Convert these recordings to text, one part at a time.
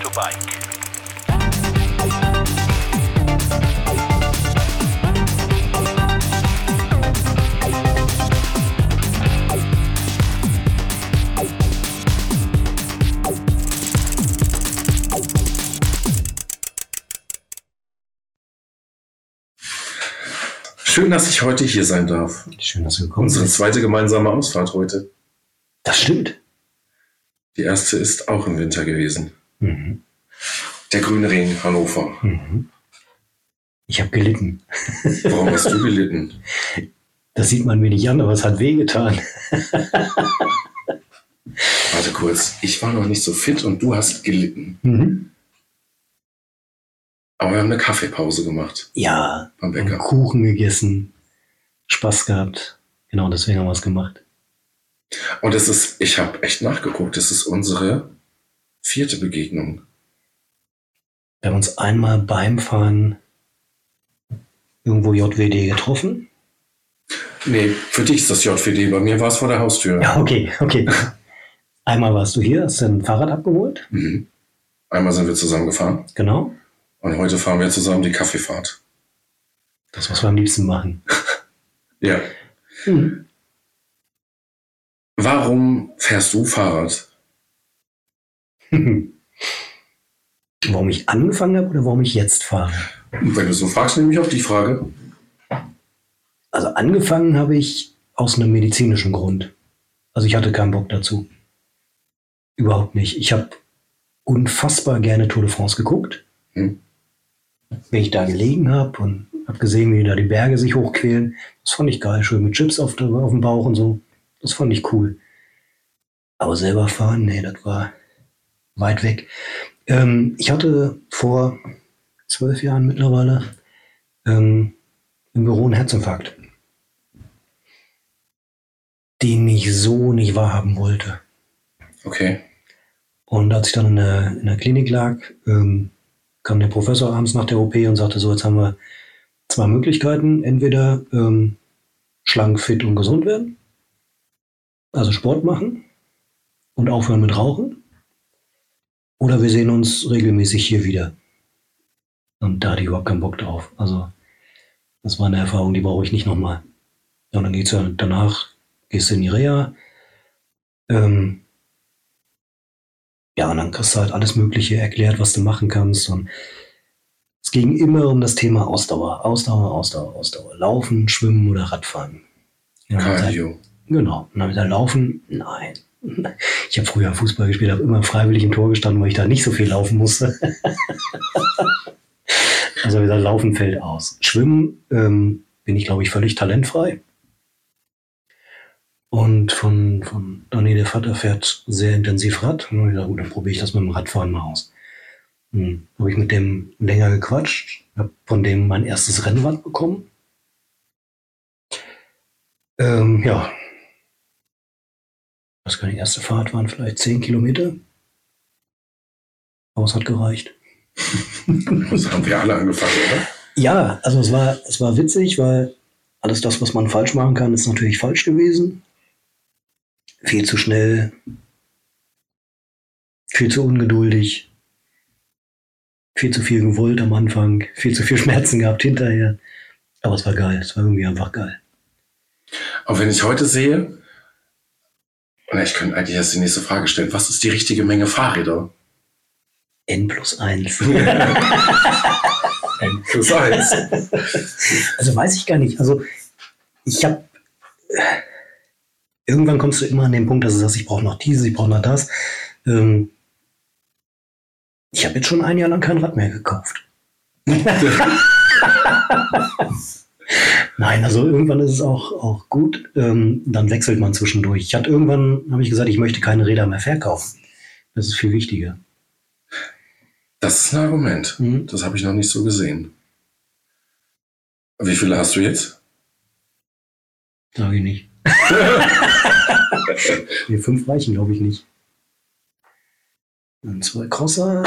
to Bike. Schön, dass ich heute hier sein darf. Schön, dass du gekommen Unsere bist. zweite gemeinsame Ausfahrt heute. Das stimmt. Die erste ist auch im Winter gewesen. Mhm. Der Grüne Ring, Hannover. Mhm. Ich habe gelitten. Warum hast du gelitten? Das sieht man mir nicht an, aber es hat wehgetan. Warte kurz. Ich war noch nicht so fit und du hast gelitten. Mhm. Aber wir haben eine Kaffeepause gemacht Ja, beim Bäcker. Kuchen gegessen, Spaß gehabt. Genau, deswegen haben wir es gemacht. Und es ist, ich habe echt nachgeguckt, es ist unsere vierte Begegnung. Wir haben uns einmal beim Fahren irgendwo JWD getroffen. Nee, für dich ist das JVD, bei mir war es vor der Haustür. Ja, okay, okay. Einmal warst du hier, hast dein Fahrrad abgeholt. Mhm. Einmal sind wir zusammen gefahren Genau. und heute fahren wir zusammen die Kaffeefahrt. Das, was wir am liebsten machen. Ja. Mhm. Warum fährst du Fahrrad? warum ich angefangen habe oder warum ich jetzt fahre? Wenn du so fragst, nehme ich auch die Frage. Also angefangen habe ich aus einem medizinischen Grund. Also ich hatte keinen Bock dazu. Überhaupt nicht. Ich habe unfassbar gerne Tour de France geguckt. Hm. Wenn ich da gelegen habe und habe gesehen, wie da die Berge sich hochquälen, das fand ich geil. Schön mit Chips auf, der, auf dem Bauch und so. Das fand ich cool. Aber selber fahren, nee, das war weit weg. Ähm, ich hatte vor zwölf Jahren mittlerweile ähm, im Büro einen Herzinfarkt, den ich so nicht wahrhaben wollte. Okay. Und als ich dann in der, in der Klinik lag, ähm, kam der Professor abends nach der OP und sagte, so, jetzt haben wir zwei Möglichkeiten. Entweder ähm, schlank, fit und gesund werden, also Sport machen und aufhören mit Rauchen. Oder wir sehen uns regelmäßig hier wieder. Und da hatte ich überhaupt keinen Bock drauf. Also, das war eine Erfahrung, die brauche ich nicht nochmal. Ja, und dann geht's ja danach, gehst du in die Reha. Ähm, ja, und dann kriegst du halt alles Mögliche erklärt, was du machen kannst. Und es ging immer um das Thema Ausdauer. Ausdauer, Ausdauer, Ausdauer. Laufen, Schwimmen oder Radfahren. Cardio. gesagt, Genau. Und dann gesagt, Laufen? Nein. Ich habe früher Fußball gespielt, habe immer freiwillig im Tor gestanden, weil ich da nicht so viel laufen musste. also ich gesagt, Laufen fällt aus. Schwimmen ähm, bin ich, glaube ich, völlig talentfrei. Und von, von Donny, der Vater, fährt sehr intensiv Rad. Und ich gesagt, gut, dann probiere ich das mit dem Radfahren mal aus. Hm. Habe ich mit dem länger gequatscht, habe von dem mein erstes Rennrad bekommen. Ähm, ja. Was die erste Fahrt waren? Vielleicht 10 Kilometer. Aber es hat gereicht. Das haben wir alle angefangen, oder? Ja, also es war, es war witzig, weil alles das, was man falsch machen kann, ist natürlich falsch gewesen. Viel zu schnell, viel zu ungeduldig, viel zu viel gewollt am Anfang, viel zu viel Schmerzen gehabt hinterher. Aber es war geil, es war irgendwie einfach geil. Aber wenn ich heute sehe, na, ich könnte eigentlich erst die nächste Frage stellen, was ist die richtige Menge Fahrräder? N plus 1. N plus eins. Also weiß ich gar nicht. Also ich habe irgendwann kommst du immer an den Punkt, dass du sagst, ich brauche noch dieses, ich brauche noch das. Ähm, ich habe jetzt schon ein Jahr lang kein Rad mehr gekauft. Nein, also irgendwann ist es auch, auch gut. Ähm, dann wechselt man zwischendurch. Ich hatte irgendwann, habe ich gesagt, ich möchte keine Räder mehr verkaufen. Das ist viel wichtiger. Das ist ein Argument. Mhm. Das habe ich noch nicht so gesehen. Wie viele hast du jetzt? Sage ich nicht. nee, fünf reichen, glaube ich, nicht. Dann zwei Crosser,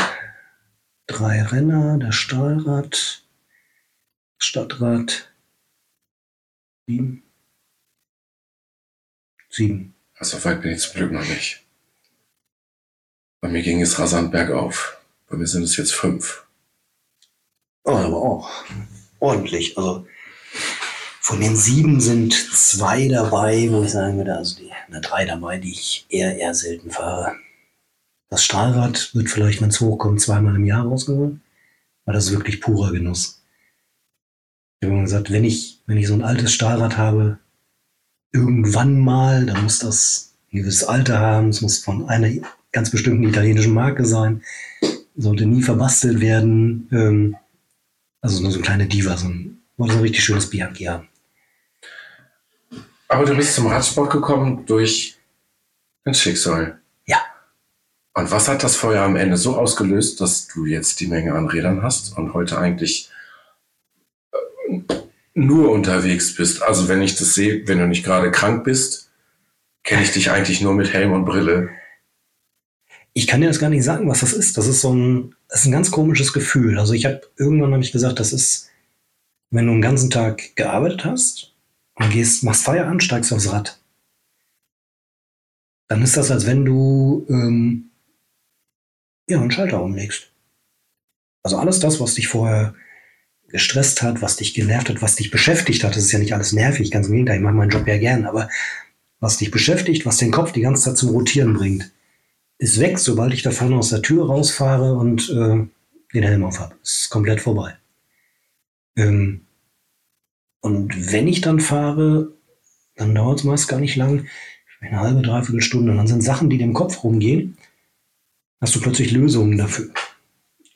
drei Renner, das Stahlrad, Stadtrad, sieben. Sieben. Also weit bin ich zum Glück noch nicht. Bei mir ging es rasant bergauf. Bei mir sind es jetzt fünf. Oh, aber auch ordentlich. Also von den sieben sind zwei dabei, wo ich sagen würde, also die, na, drei dabei, die ich eher, eher selten fahre. Das Stahlrad wird vielleicht, wenn es hochkommt, zweimal im Jahr rausgeholt. Aber das ist wirklich purer Genuss. Ich habe immer gesagt, wenn ich, wenn ich so ein altes Stahlrad habe, irgendwann mal, dann muss das ein gewisses Alter haben, es muss von einer ganz bestimmten italienischen Marke sein, sollte nie verbastelt werden. Ähm, also nur so eine kleine Diva, so ein, wollte so ein richtig schönes Bianchi haben. Aber du bist zum Radsport gekommen durch ein Schicksal. Ja. Und was hat das Feuer am Ende so ausgelöst, dass du jetzt die Menge an Rädern hast und heute eigentlich nur unterwegs bist? Also wenn ich das sehe, wenn du nicht gerade krank bist, kenne ich dich eigentlich nur mit Helm und Brille. Ich kann dir das gar nicht sagen, was das ist. Das ist so ein, das ist ein ganz komisches Gefühl. Also ich habe irgendwann habe ich gesagt, das ist, wenn du einen ganzen Tag gearbeitet hast und gehst, machst Feierabend, steigst aufs Rad. Dann ist das, als wenn du ähm, ja, einen Schalter umlegst. Also alles das, was dich vorher gestresst hat, was dich genervt hat, was dich beschäftigt hat, das ist ja nicht alles nervig, ganz im Gegenteil, ich mache meinen Job ja gern, aber was dich beschäftigt, was den Kopf die ganze Zeit zum Rotieren bringt, ist weg, sobald ich da vorne aus der Tür rausfahre und äh, den Helm auf habe. Ist komplett vorbei. Ähm, und wenn ich dann fahre, dann dauert es meist gar nicht lang, eine halbe, dreiviertel Stunde. Und dann sind Sachen, die dem Kopf rumgehen, hast du plötzlich Lösungen dafür.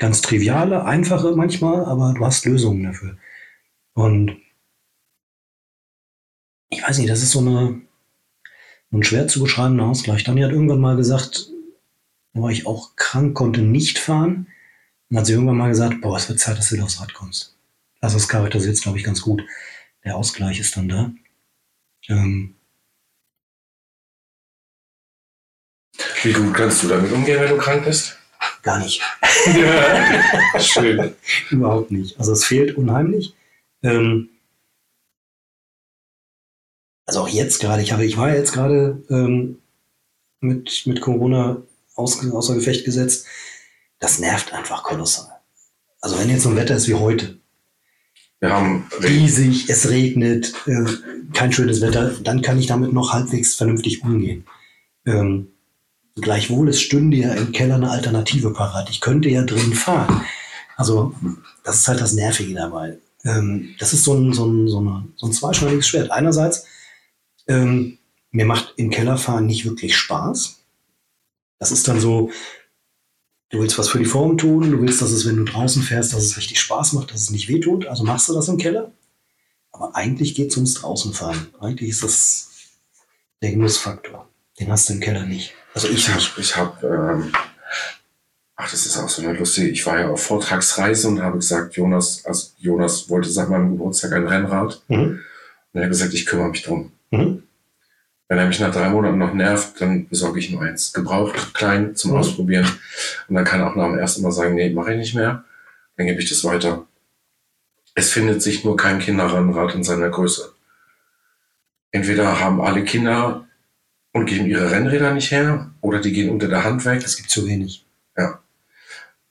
Ganz triviale, einfache manchmal, aber du hast Lösungen dafür. Und ich weiß nicht, das ist so eine, ein schwer zu beschreibender Ausgleich. Dani hat irgendwann mal gesagt, da war ich auch krank, konnte nicht fahren. Und hat sie irgendwann mal gesagt, boah, es wird Zeit, dass du wieder aufs Rad kommst. Also das charakterisiert glaube ich, ganz gut. Der Ausgleich ist dann da. Ähm, Wie gut kannst du damit umgehen, wenn du krank bist? Gar nicht. Ja, schön. Überhaupt nicht. Also es fehlt unheimlich. Ähm, also auch jetzt gerade, ich, habe, ich war ja jetzt gerade ähm, mit, mit Corona aus, außer Gefecht gesetzt. Das nervt einfach kolossal. Also wenn jetzt so ein Wetter ist wie heute, Wir haben riesig, es regnet, äh, kein schönes Wetter, dann kann ich damit noch halbwegs vernünftig umgehen. Ähm, gleichwohl, es stünde ja im Keller eine Alternative parat. Ich könnte ja drin fahren. Also, das ist halt das Nervige dabei. Ähm, das ist so ein, so, ein, so, eine, so ein zweischneidiges Schwert. Einerseits, ähm, mir macht im Keller fahren nicht wirklich Spaß. Das ist dann so, du willst was für die Form tun, du willst, dass es, wenn du draußen fährst, dass es richtig Spaß macht, dass es nicht wehtut. Also machst du das im Keller. Aber eigentlich geht es ums Draußenfahren. Eigentlich ist das der Genussfaktor. Den hast du im Keller nicht. Also ich habe, ich hab, ähm, ach, das ist auch so eine lustige, ich war ja auf Vortragsreise und habe gesagt, Jonas, also Jonas wollte seit meinem Geburtstag ein Rennrad. Mhm. Und er hat gesagt, ich kümmere mich drum. Mhm. Wenn er mich nach drei Monaten noch nervt, dann besorge ich nur eins. Gebraucht, klein, zum Mhm. Ausprobieren. Und dann kann er auch nach dem ersten Mal sagen, nee, mache ich nicht mehr. Dann gebe ich das weiter. Es findet sich nur kein Kinderrennrad in seiner Größe. Entweder haben alle Kinder und geben ihre Rennräder nicht her, oder die gehen unter der Hand weg Es gibt zu wenig.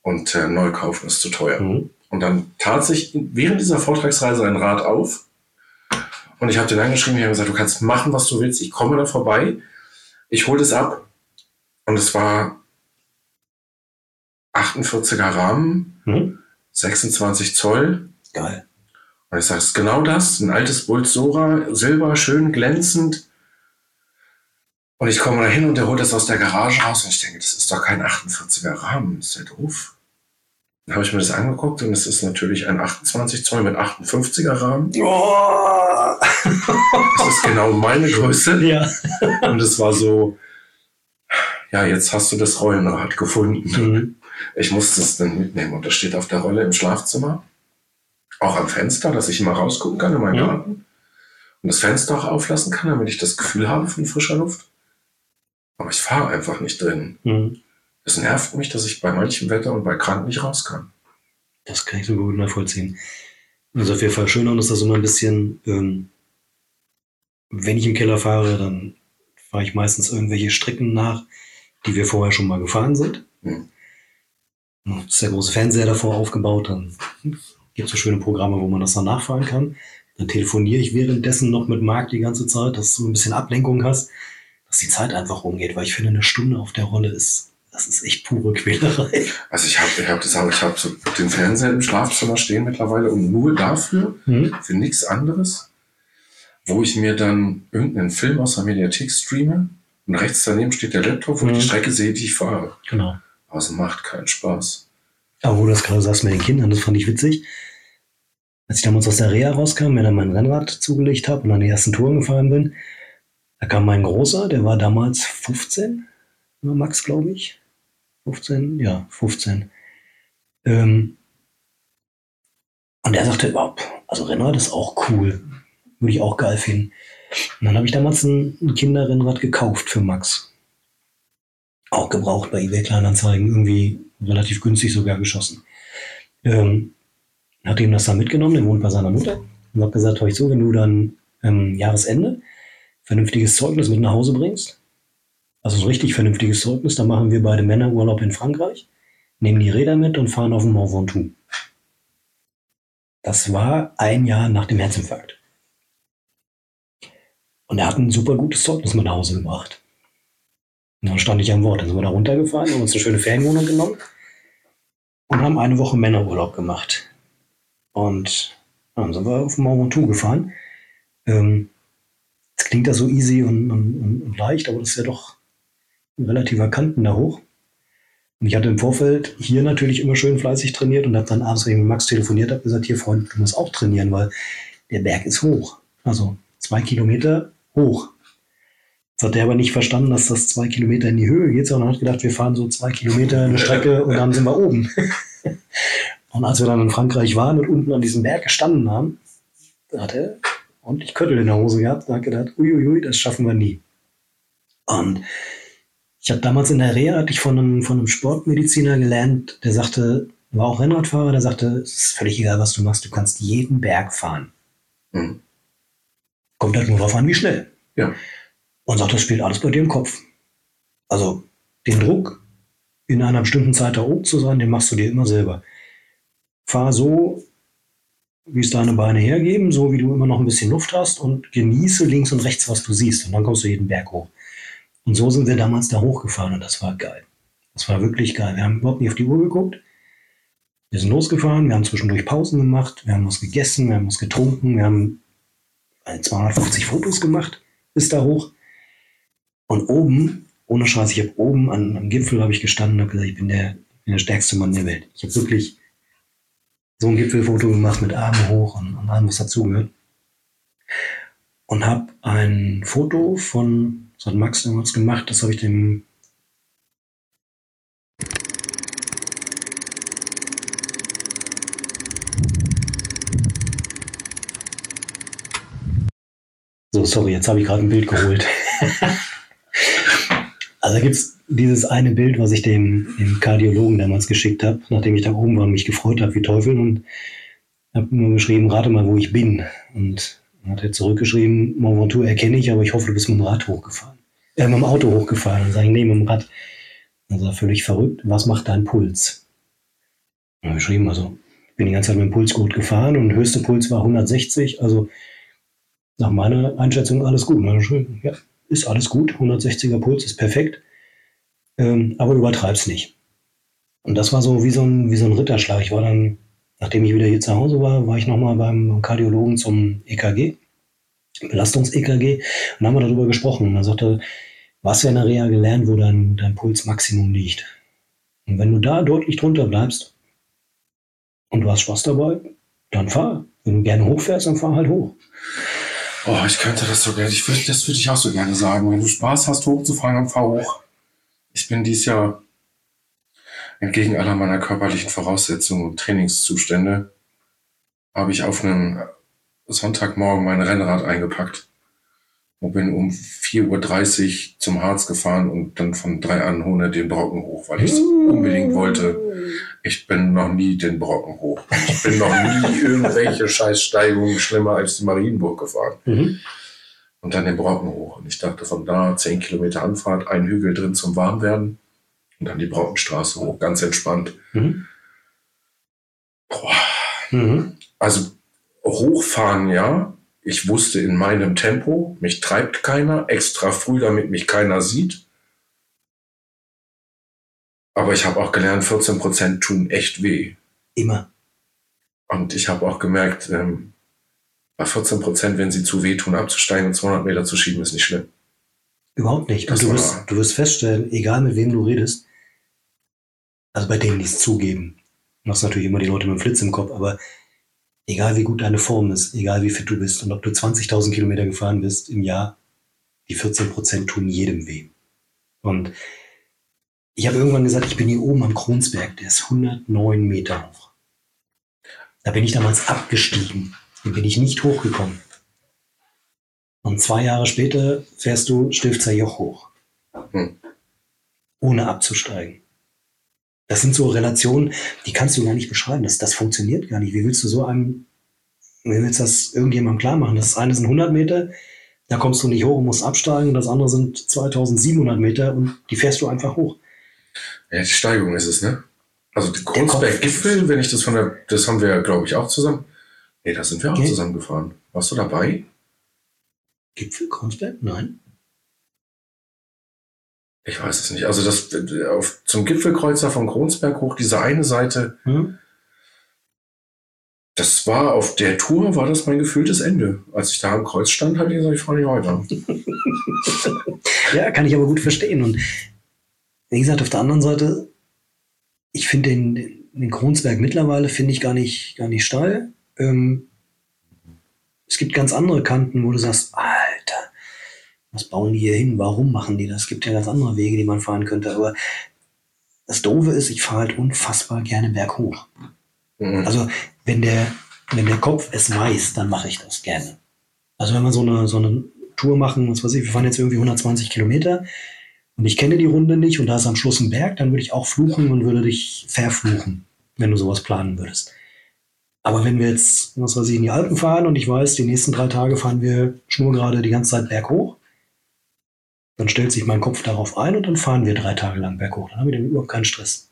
und äh, neu kaufen ist zu teuer. Mhm. Und dann tat sich während dieser Vortragsreise ein Rad auf. Und ich habe den angeschrieben, ich habe gesagt, du kannst machen, was du willst, ich komme da vorbei, ich hole das ab. Und es war 48er Rahmen, Mhm. 26 Zoll. Geil. Und ich sage, es ist genau das, ein altes Bulsora, silber, schön glänzend. Und ich komme da hin und der holt das aus der Garage raus und ich denke, das ist doch kein 48er Rahmen, ist der doof. Dann habe ich mir das angeguckt und es ist natürlich ein 28 Zoll mit 58er Rahmen. Oh! Das ist genau meine Größe. ja. Und es war so, ja, jetzt hast du das Rollenrad gefunden. Mhm. Ich musste es dann mitnehmen und das steht auf der Rolle im Schlafzimmer. Auch am Fenster, dass ich immer rausgucken kann in meinen. Garten. Und das Fenster auch auflassen kann, damit ich das Gefühl habe von frischer Luft. Aber ich fahre einfach nicht drin. Mhm. Es nervt mich, dass ich bei manchem Wetter und bei krank nicht raus kann. Das kann ich so gut nachvollziehen. Also auf jeden Fall schön und ist das immer ein bisschen, ähm, wenn ich im Keller fahre, dann fahre ich meistens irgendwelche Strecken nach, die wir vorher schon mal gefahren sind. Mhm. ist der große Fernseher davor aufgebaut. Dann gibt es so schöne Programme, wo man das dann nachfahren kann. Dann telefoniere ich währenddessen noch mit Marc die ganze Zeit, dass du ein bisschen Ablenkung hast, dass die Zeit einfach rumgeht, weil ich finde, eine Stunde auf der Rolle ist, das ist echt pure Quälerei. Also ich habe ich hab das auch, ich habe so den Fernseher im Schlafzimmer stehen mittlerweile und nur dafür, Mhm. für nichts anderes, wo ich mir dann irgendeinen Film aus der Mediathek streame und rechts daneben steht der Laptop, wo ich Mhm. die Strecke sehe, die ich fahre. Genau. Aber es macht keinen Spaß. Aber wo du das gerade sagst mit den Kindern, das fand ich witzig. Als ich damals aus der Reha rauskam, mir dann mein Rennrad zugelegt habe und an die ersten Touren gefahren bin, da kam mein Großer, der war damals 15, war Max, glaube ich. 15, ja, 15. Ähm, und der sagte, oh, also Rennrad ist auch cool. Würde ich auch geil finden. Und dann habe ich damals ein, ein Kinderrennrad gekauft für Max. Auch gebraucht bei eBay Kleinanzeigen, irgendwie relativ günstig sogar geschossen. Ähm, hat ihm das dann mitgenommen, der wohnt bei seiner Mutter und hat gesagt, hör ich so, wenn du dann ähm, Jahresende vernünftiges Zeugnis mit nach Hause bringst, also so ein richtig vernünftiges Zeugnis, dann machen wir beide Männer Urlaub in Frankreich, nehmen die Räder mit und fahren auf den Mont Ventoux. Das war ein Jahr nach dem Herzinfarkt. Und er hat ein super gutes Zeugnis mit nach Hause gebracht. Und dann stand ich am Wort. Dann sind wir da runtergefahren, haben uns eine schöne Ferienwohnung genommen und haben eine Woche Männerurlaub gemacht. Und dann sind wir auf Mont Ventoux gefahren. Ähm, es klingt da so easy und, und, und, leicht, aber das ist ja doch ein relativer Kanten da hoch. Und ich hatte im Vorfeld hier natürlich immer schön fleißig trainiert und habe dann abends, mit Max telefoniert habe, gesagt, hier Freund, du musst auch trainieren, weil der Berg ist hoch. Also zwei Kilometer hoch. Jetzt hat der aber nicht verstanden, dass das zwei Kilometer in die Höhe geht, sondern hat gedacht, wir fahren so zwei Kilometer eine Strecke und dann sind wir oben. Und als wir dann in Frankreich waren und unten an diesem Berg gestanden haben, hat er ordentlich Köttel in der Hose gehabt und hat gedacht, uiuiui, das schaffen wir nie. Und ich habe damals in der Reha, hatte ich von einem, von einem Sportmediziner gelernt, der sagte, war auch Rennradfahrer, der sagte, es ist völlig egal, was du machst, du kannst jeden Berg fahren. Mhm. Kommt halt nur darauf an, wie schnell. Ja. Und sagt, das spielt alles bei dir im Kopf. Also den Druck, in einer bestimmten Zeit da oben zu sein, den machst du dir immer selber. Fahr so, wie es deine Beine hergeben, so wie du immer noch ein bisschen Luft hast und genieße links und rechts, was du siehst. Und dann kommst du jeden Berg hoch. Und so sind wir damals da hochgefahren und das war geil. Das war wirklich geil. Wir haben überhaupt nicht auf die Uhr geguckt. Wir sind losgefahren, wir haben zwischendurch Pausen gemacht, wir haben was gegessen, wir haben was getrunken, wir haben äh, 250 Fotos gemacht bis da hoch. Und oben, ohne Scheiß, ich habe oben an, am Gipfel habe ich gestanden und habe gesagt, ich bin der, bin der stärkste Mann der Welt. Ich habe wirklich so ein Gipfelfoto gemacht mit Armen hoch und, und allem, was dazugehört. Und habe ein Foto von, das hat Max damals gemacht, das habe ich dem So, sorry, jetzt habe ich gerade ein Bild geholt. also gibt es dieses eine Bild, was ich dem, dem Kardiologen damals geschickt habe, nachdem ich da oben war und mich gefreut habe wie Teufel und habe nur geschrieben, rate mal, wo ich bin. Und hat er zurückgeschrieben, Mont Ventoux erkenne ich, aber ich hoffe, du bist mit dem Rad hochgefahren. Äh, mit dem Auto hochgefahren. Und sage ich, nee, mit dem Rad. Er, völlig verrückt, was macht dein Puls? Und geschrieben, also bin die ganze Zeit mit dem Pulsgurt gefahren und höchste Puls war 160, also nach meiner Einschätzung alles gut. Schön. Ja, ist alles gut. 160er Puls ist perfekt. Ähm, aber übertreib's nicht. Und das war so wie so ein, wie so ein Ritterschlag. Ich war dann, nachdem ich wieder hier zu Hause war, war ich nochmal beim, Kardiologen zum EKG, Belastungs-EKG, und haben wir darüber gesprochen. Und er sagte, was ja in der Reha gelernt, wo dein, dein Pulsmaximum liegt. Und wenn du da deutlich drunter bleibst und du hast Spaß dabei, dann fahr. Wenn du gerne hochfährst, dann fahr halt hoch. Oh, ich könnte das so gerne, ich würde, das würde ich auch so gerne sagen. Wenn du Spaß hast, hochzufahren, dann fahr hoch. Ich bin dies Jahr entgegen aller meiner körperlichen Voraussetzungen und Trainingszustände, habe ich auf einem Sonntagmorgen mein Rennrad eingepackt und bin um 4.30 Uhr zum Harz gefahren und dann von drei an Hohne den Brocken hoch, weil ich es unbedingt wollte. Ich bin noch nie den Brocken hoch. Ich bin noch nie irgendwelche Scheißsteigungen schlimmer als die Marienburg gefahren. Mhm. Und dann den Brocken hoch. Und ich dachte, von da 10 Kilometer Anfahrt, ein Hügel drin zum Warmwerden. Und dann die Brautenstraße hoch, ganz entspannt. Mhm. Boah. Mhm. Also hochfahren, ja. Ich wusste in meinem Tempo, mich treibt keiner, extra früh, damit mich keiner sieht. Aber ich habe auch gelernt, 14% tun echt weh. Immer. Und ich habe auch gemerkt, ähm, bei 14%, wenn sie zu weh tun, abzusteigen und 200 Meter zu schieben, ist nicht schlimm. Überhaupt nicht. Das Und du wirst, du wirst feststellen, egal mit wem du redest, also bei denen, die es zugeben, du hast natürlich immer die Leute mit dem Flitz im Kopf, aber egal wie gut deine Form ist, egal wie fit du bist und ob du 20.000 Kilometer gefahren bist im Jahr, die 14% tun jedem weh. Und ich habe irgendwann gesagt, ich bin hier oben am Kronsberg, der ist 109 Meter hoch. Da bin ich damals abgestiegen, dann bin ich nicht hochgekommen. Und zwei Jahre später fährst du Stilfzer Joch hoch. Hm. Ohne abzusteigen. Das sind so Relationen, die kannst du gar nicht beschreiben. Das, das funktioniert gar nicht. Wie willst du so einem, wie willst du das irgendjemandem klar machen? Das eine sind 100 Meter, da kommst du nicht hoch und musst absteigen. Und das andere sind 2700 Meter und die fährst du einfach hoch. Ja, die Steigung ist es, ne? Also Kreuzberg-Gipfel, wenn ich das von der, das haben wir, glaube ich, auch zusammen. Nee, da sind wir auch Okay. zusammen gefahren. Warst du dabei? Gipfel, Kronsberg? Nein. Ich weiß es nicht. Also das auf, zum Gipfelkreuzer von Kronsberg hoch, diese eine Seite, Hm? das war auf der Tour, war das mein gefühltes Ende. Als ich da am Kreuz stand, habe ich gesagt, ich fahre nicht weiter. Ja, kann ich aber gut verstehen. Und wie gesagt, auf der anderen Seite, ich finde den, den Kronsberg mittlerweile finde ich gar nicht, gar nicht steil. Ähm, es gibt ganz andere Kanten, wo du sagst, Alter, was bauen die hier hin? Warum machen die das? Es gibt ja ganz andere Wege, die man fahren könnte. Aber das Doofe ist, ich fahre halt unfassbar gerne berghoch. Mhm. Also wenn der, wenn der Kopf es weiß, dann mache ich das gerne. Also wenn wir so eine, so eine Tour machen, was weiß ich, wir fahren jetzt irgendwie 120 Kilometer und ich kenne die Runde nicht und da ist am Schluss ein Berg, dann würde ich auch fluchen und würde dich verfluchen, wenn du sowas planen würdest. Aber wenn wir jetzt, was weiß ich, in die Alpen fahren und ich weiß, die nächsten drei Tage fahren wir schnurgerade die ganze Zeit berghoch, dann stellt sich mein Kopf darauf ein und dann fahren wir drei Tage lang berghoch. Dann haben wir dann überhaupt keinen Stress.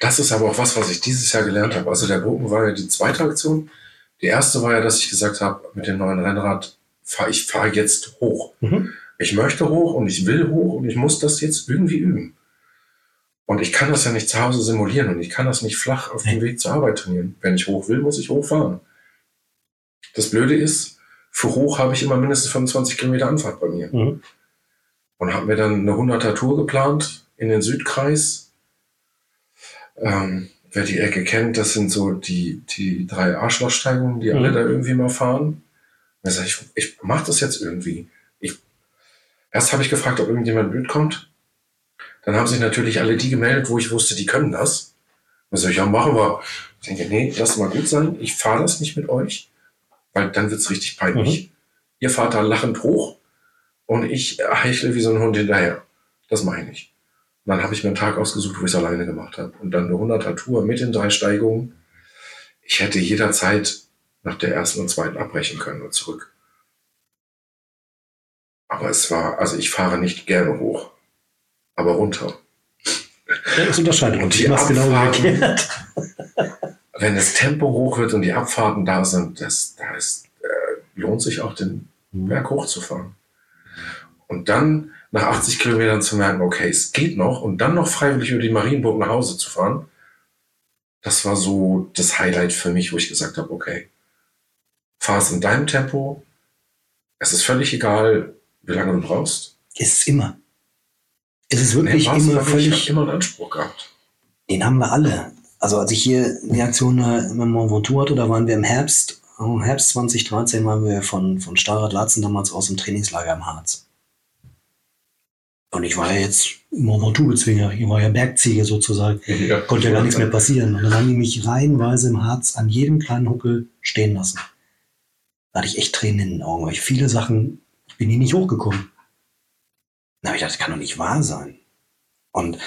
Das ist aber auch was, was ich dieses Jahr gelernt habe. Also der Bogen war ja die zweite Aktion. Die erste war ja, dass ich gesagt habe, mit dem neuen Rennrad, fahr, ich fahre jetzt hoch. Mhm. Ich möchte hoch und ich will hoch und ich muss das jetzt irgendwie üben. Und ich kann das ja nicht zu Hause simulieren und ich kann das nicht flach auf dem Weg zur Arbeit trainieren. Wenn ich hoch will, muss ich hochfahren. Das Blöde ist, für hoch habe ich immer mindestens 25 Kilometer Anfahrt bei mir. Mhm. Und habe mir dann eine 100er Tour geplant in den Südkreis. Ähm, wer die Ecke kennt, das sind so die, die drei Arschlochsteigungen, die Mhm. alle da irgendwie mal fahren. Da sag ich, ich mache das jetzt irgendwie. Ich, erst habe ich gefragt, ob irgendjemand mitkommt. Dann haben sich natürlich alle die gemeldet, wo ich wusste, die können das. Dann sag ich, ja, machen wir. Ich denke, nee, lass mal gut sein. Ich fahre das nicht mit euch, weil dann wird's richtig peinlich. Ihr fahrt da lachend hoch und ich heichle wie so ein Hund hinterher. Das meine ich. Und dann habe ich mir einen Tag ausgesucht, wo ich es alleine gemacht habe. Und dann eine 100er Tour mit den drei Steigungen. Ich hätte jederzeit nach der ersten und zweiten abbrechen können und zurück. Aber es war, also ich fahre nicht gerne hoch, aber runter. Das unterscheidet Und die genau Abfahrten- umgekehrt. Wenn das Tempo hoch wird und die Abfahrten da sind, das, da ist, äh, lohnt sich auch den Berg hochzufahren. Und dann nach 80 Kilometern zu merken, okay, es geht noch und dann noch freiwillig über die Marienburg nach Hause zu fahren, das war so das Highlight für mich, wo ich gesagt habe, okay, fahr es in deinem Tempo. Es ist völlig egal, wie lange du brauchst. Es ist immer. Es ist wirklich war's immer. Ich völlig. habe immer einen Anspruch gehabt. Den haben wir alle. Also als ich hier die Aktion äh, im Mont Ventoux hatte, da waren wir im Herbst, im Herbst 2013 waren wir von, von Starrad Latzen damals aus dem Trainingslager im Harz. Und ich war ja jetzt im Mont Ventoux-Bezwinger, ich war ja Bergziege sozusagen. Ja. Konnte ja gar nichts mehr passieren. Und dann haben die mich reihenweise im Harz an jedem kleinen Huckel stehen lassen. Da hatte ich echt Tränen in den Augen, weil ich viele Sachen, ich bin hier nicht hochgekommen. Da habe ich gedacht, das kann doch nicht wahr sein. Und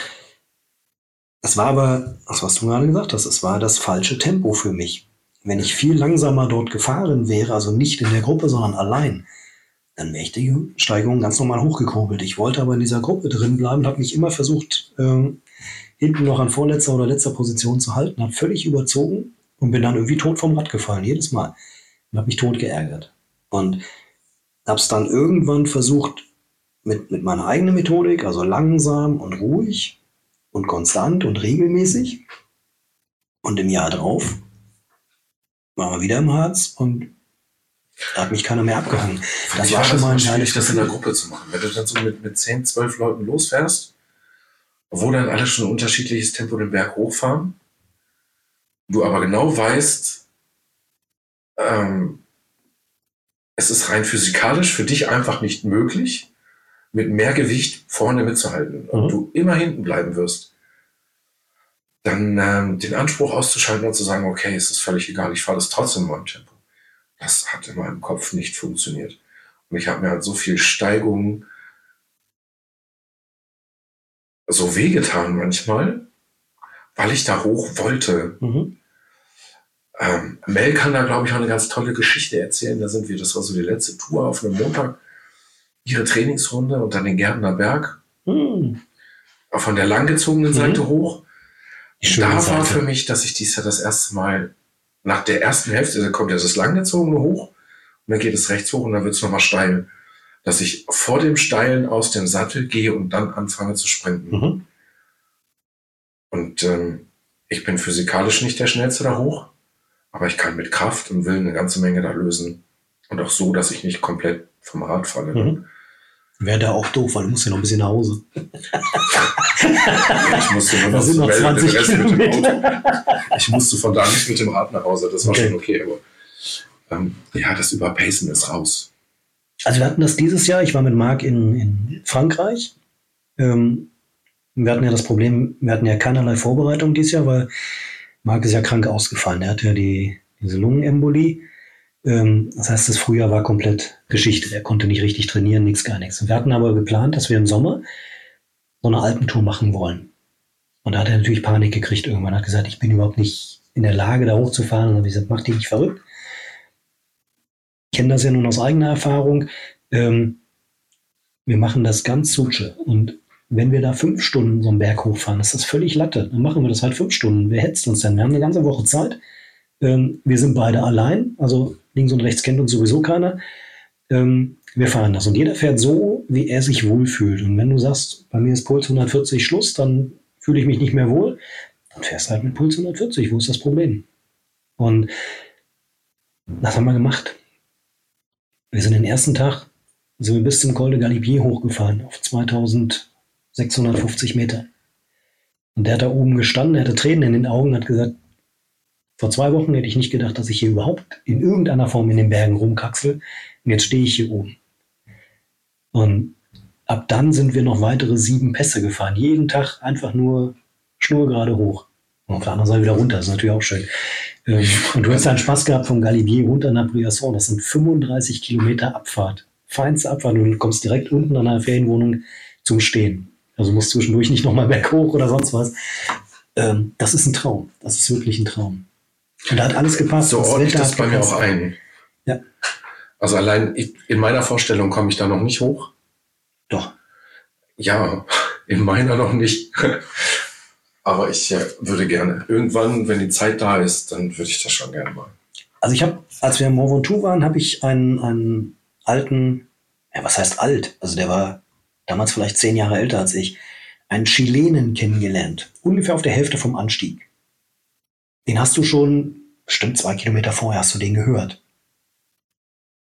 es war aber, das was du gerade gesagt hast, es war das falsche Tempo für mich. Wenn ich viel langsamer dort gefahren wäre, also nicht in der Gruppe, sondern allein, dann wäre ich die Steigung ganz normal hochgekurbelt. Ich wollte aber in dieser Gruppe drin bleiben, habe mich immer versucht, ähm, hinten noch an vorletzter oder letzter Position zu halten, habe völlig überzogen und bin dann irgendwie tot vom Rad gefallen, jedes Mal. Und habe mich tot geärgert. Und habe es dann irgendwann versucht, mit, mit meiner eigenen Methodik, also langsam und ruhig und konstant und regelmäßig. Und im Jahr drauf waren wir wieder im Harz und da hat mich keiner mehr abgehangen. Das war schon mal ein schwierig, das in der Gruppe zu machen. Wenn du dann so mit, mit 10, 12 Leuten losfährst, wo dann alle schon ein unterschiedliches Tempo den Berg hochfahren, du aber genau weißt, ähm, es ist rein physikalisch für dich einfach nicht möglich, mit mehr Gewicht vorne mitzuhalten und mhm. du immer hinten bleiben wirst, dann ähm, den Anspruch auszuschalten und zu sagen, okay, es ist völlig egal, ich fahre das trotzdem in meinem Tempo. Das hat in meinem Kopf nicht funktioniert. Und ich habe mir halt so viel Steigung so wehgetan manchmal, weil ich da hoch wollte. Mhm. Ähm, Mel kann da, glaube ich, auch eine ganz tolle Geschichte erzählen. Da sind wir, das war so die letzte Tour auf einem Montag, ihre Trainingsrunde und dann den Gärtner Berg. Mhm. Von der langgezogenen mhm. Seite hoch. Da Seite. war für mich, dass ich dies ja das erste Mal nach der ersten Hälfte, kommt ja das langgezogene hoch und dann geht es rechts hoch und dann wird es nochmal steil. Dass ich vor dem Steilen aus dem Sattel gehe und dann anfange zu sprinten. Mhm. Und ähm, ich bin physikalisch nicht der Schnellste da hoch. Aber ich kann mit Kraft und Willen eine ganze Menge da lösen. Und auch so, dass ich nicht komplett vom Rad falle. Mhm. Wäre da auch doof, weil du musst ja noch ein bisschen nach Hause. ich musste nur noch, sind noch 20 Kilometer. Ich musste von da nicht mit dem Rad nach Hause. Das war okay. schon okay. Aber ähm, ja, das Überpacen ist raus. Also wir hatten das dieses Jahr. Ich war mit Marc in, in Frankreich. Ähm, wir hatten ja das Problem, wir hatten ja keinerlei Vorbereitung dieses Jahr, weil Marc ist ja krank ausgefallen. Er hatte ja die, diese Lungenembolie. Ähm, das heißt, das Frühjahr war komplett Geschichte. Er konnte nicht richtig trainieren, nichts, gar nichts. wir hatten aber geplant, dass wir im Sommer so eine Alpentour machen wollen. Und da hat er natürlich Panik gekriegt irgendwann. Er hat gesagt, ich bin überhaupt nicht in der Lage, da hochzufahren. Und ich gesagt, mach dich nicht verrückt. Ich kenne das ja nun aus eigener Erfahrung. Ähm, wir machen das ganz suche. Und wenn wir da fünf Stunden so einen Berg hochfahren, ist das völlig Latte. Dann machen wir das halt fünf Stunden. Wer hetzt uns denn? Wir haben eine ganze Woche Zeit. Ähm, wir sind beide allein, also links und rechts kennt uns sowieso keiner. Ähm, wir fahren das. Und jeder fährt so, wie er sich wohlfühlt. Und wenn du sagst, bei mir ist Puls 140 Schluss, dann fühle ich mich nicht mehr wohl, dann fährst du halt mit Puls 140. Wo ist das Problem? Und das haben wir gemacht. Wir sind den ersten Tag sind wir bis zum Col de Galibier hochgefahren, auf 2000 650 Meter. Und der hat da oben gestanden, er hatte Tränen in den Augen, hat gesagt, vor zwei Wochen hätte ich nicht gedacht, dass ich hier überhaupt in irgendeiner Form in den Bergen rumkaxel. Und jetzt stehe ich hier oben. Und ab dann sind wir noch weitere sieben Pässe gefahren. Jeden Tag einfach nur schnurgerade hoch. Und auf der anderen Seite wieder runter. Das ist natürlich auch schön. Ähm, und du hast dann Spaß gehabt vom Galibier runter nach Briasson. Das sind 35 Kilometer Abfahrt. Feinste Abfahrt. Und du kommst direkt unten an einer Ferienwohnung zum Stehen. Also muss zwischendurch nicht nochmal berghoch oder sonst was. Ähm, das ist ein Traum. Das ist wirklich ein Traum. Und da hat alles gepasst. So ordne ich das bei mir auch ein. Ja. Also allein ich, in meiner Vorstellung komme ich da noch nicht hoch. Doch. Ja, in meiner noch nicht. Aber ich äh, würde gerne. Irgendwann, wenn die Zeit da ist, dann würde ich das schon gerne mal. Also ich habe, als wir im Mont Ventoux waren, habe ich einen, einen alten, ja, was heißt alt? Also der war damals vielleicht zehn Jahre älter als ich, einen Chilenen kennengelernt, ungefähr auf der Hälfte vom Anstieg. Den hast du schon, bestimmt zwei Kilometer vorher hast du den gehört.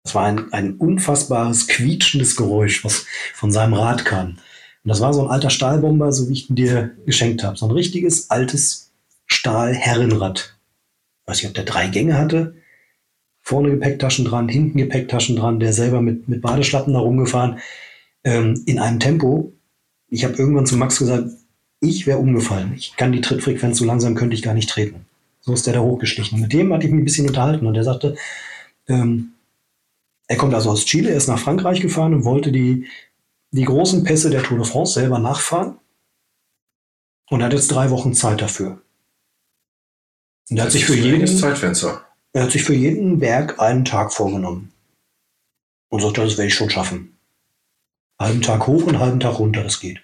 Das war ein, ein unfassbares, quietschendes Geräusch, was von seinem Rad kam. Und das war so ein alter Stahlbomber, so wie ich ihn dir geschenkt habe. So ein richtiges, altes Stahlherrenrad. Weiß nicht, ob der drei Gänge hatte. Vorne Gepäcktaschen dran, hinten Gepäcktaschen dran, der selber mit, mit Badeschlappen da rumgefahren ähm, in einem Tempo. Ich habe irgendwann zu Max gesagt, ich wäre umgefallen. Ich kann die Trittfrequenz so langsam könnte ich gar nicht treten. So ist der da hochgeschlichen. Mit dem hatte ich mich ein bisschen unterhalten und er sagte, ähm, er kommt also aus Chile, er ist nach Frankreich gefahren und wollte die, die großen Pässe der Tour de France selber nachfahren und hat jetzt drei Wochen Zeit dafür. Und er hat sich für jeden Zeitfenster. Er hat sich für jeden Berg einen Tag vorgenommen. Und sagt, das werde ich schon schaffen halben Tag hoch und halben Tag runter, das geht.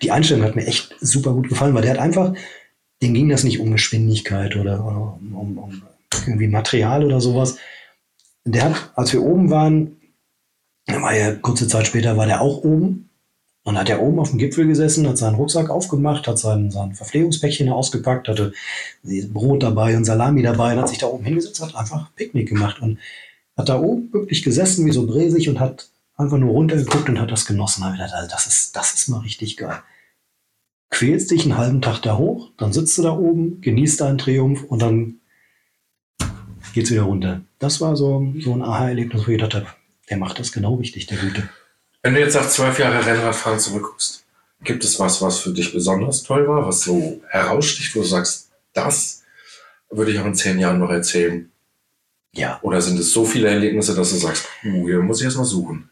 Die Einstellung hat mir echt super gut gefallen, weil der hat einfach, dem ging das nicht um Geschwindigkeit oder, oder um, um, irgendwie Material oder sowas. Der hat, als wir oben waren, war ja kurze Zeit später, war der auch oben. Und hat er oben auf dem Gipfel gesessen, hat seinen Rucksack aufgemacht, hat sein, sein Verpflegungspäckchen ausgepackt, hatte Brot dabei und Salami dabei und hat sich da oben hingesetzt, hat einfach Picknick gemacht und hat da oben wirklich gesessen, wie so bräsig und hat einfach nur runtergeguckt und hat das genossen. Da gedacht, also das ist, das ist mal richtig geil. Quälst dich einen halben Tag da hoch, dann sitzt du da oben, genießt deinen Triumph und dann geht's wieder runter. Das war so, so ein Aha-Erlebnis, wo ich gedacht habe, der macht das genau richtig, der Gute. Wenn du jetzt nach zwölf Jahren Rennradfahren zurückguckst, gibt es was, was für dich besonders toll war, was so heraussticht, wo du sagst, das würde ich auch in zehn Jahren noch erzählen? Ja. Oder sind es so viele Erlebnisse, dass du sagst, hier muss ich erst mal suchen?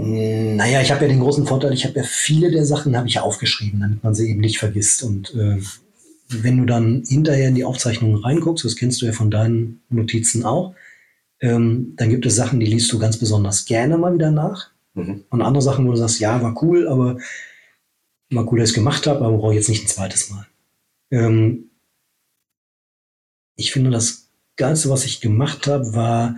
Naja, ich habe ja den großen Vorteil, ich habe ja viele der Sachen habe ich aufgeschrieben, damit man sie eben nicht vergisst. Und äh, wenn du dann hinterher in die Aufzeichnungen reinguckst, das kennst du ja von deinen Notizen auch, ähm, dann gibt es Sachen, die liest du ganz besonders gerne mal wieder nach. Mhm. Und andere Sachen, wo du sagst, ja, war cool, aber war cool, dass ich es gemacht habe, aber brauche ich jetzt nicht ein zweites Mal. Ähm, ich finde, das Geilste, was ich gemacht habe, war,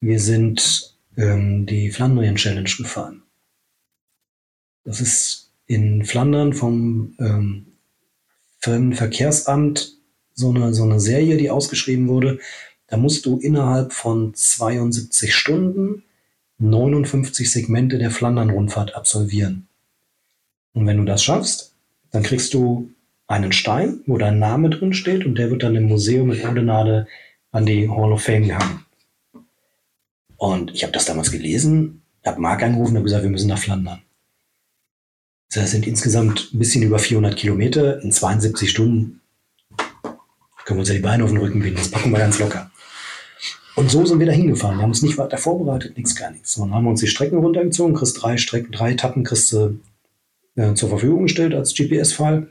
wir sind ähm, die Flandrien Challenge gefahren. Das ist in Flandern vom ähm, Verkehrsamt so eine, so eine Serie, die ausgeschrieben wurde. Da musst du innerhalb von 72 Stunden 59 Segmente der Flandern-Rundfahrt absolvieren. Und wenn du das schaffst, dann kriegst du einen Stein, wo dein Name drin steht und der wird dann im Museum in Odenade an die Hall of Fame gehangen. Und ich habe das damals gelesen, habe Marc angerufen und gesagt, wir müssen nach Flandern. Das sind insgesamt ein bisschen über 400 Kilometer in 72 Stunden. Können wir uns ja die Beine auf den Rücken binden, das packen wir ganz locker. Und so sind wir da hingefahren. Wir haben uns nicht weiter vorbereitet, nichts, gar nichts. Und haben uns die Strecken runtergezogen, kriegst drei Strecken, drei Etappen kriegst du äh, zur Verfügung gestellt als GPS-File.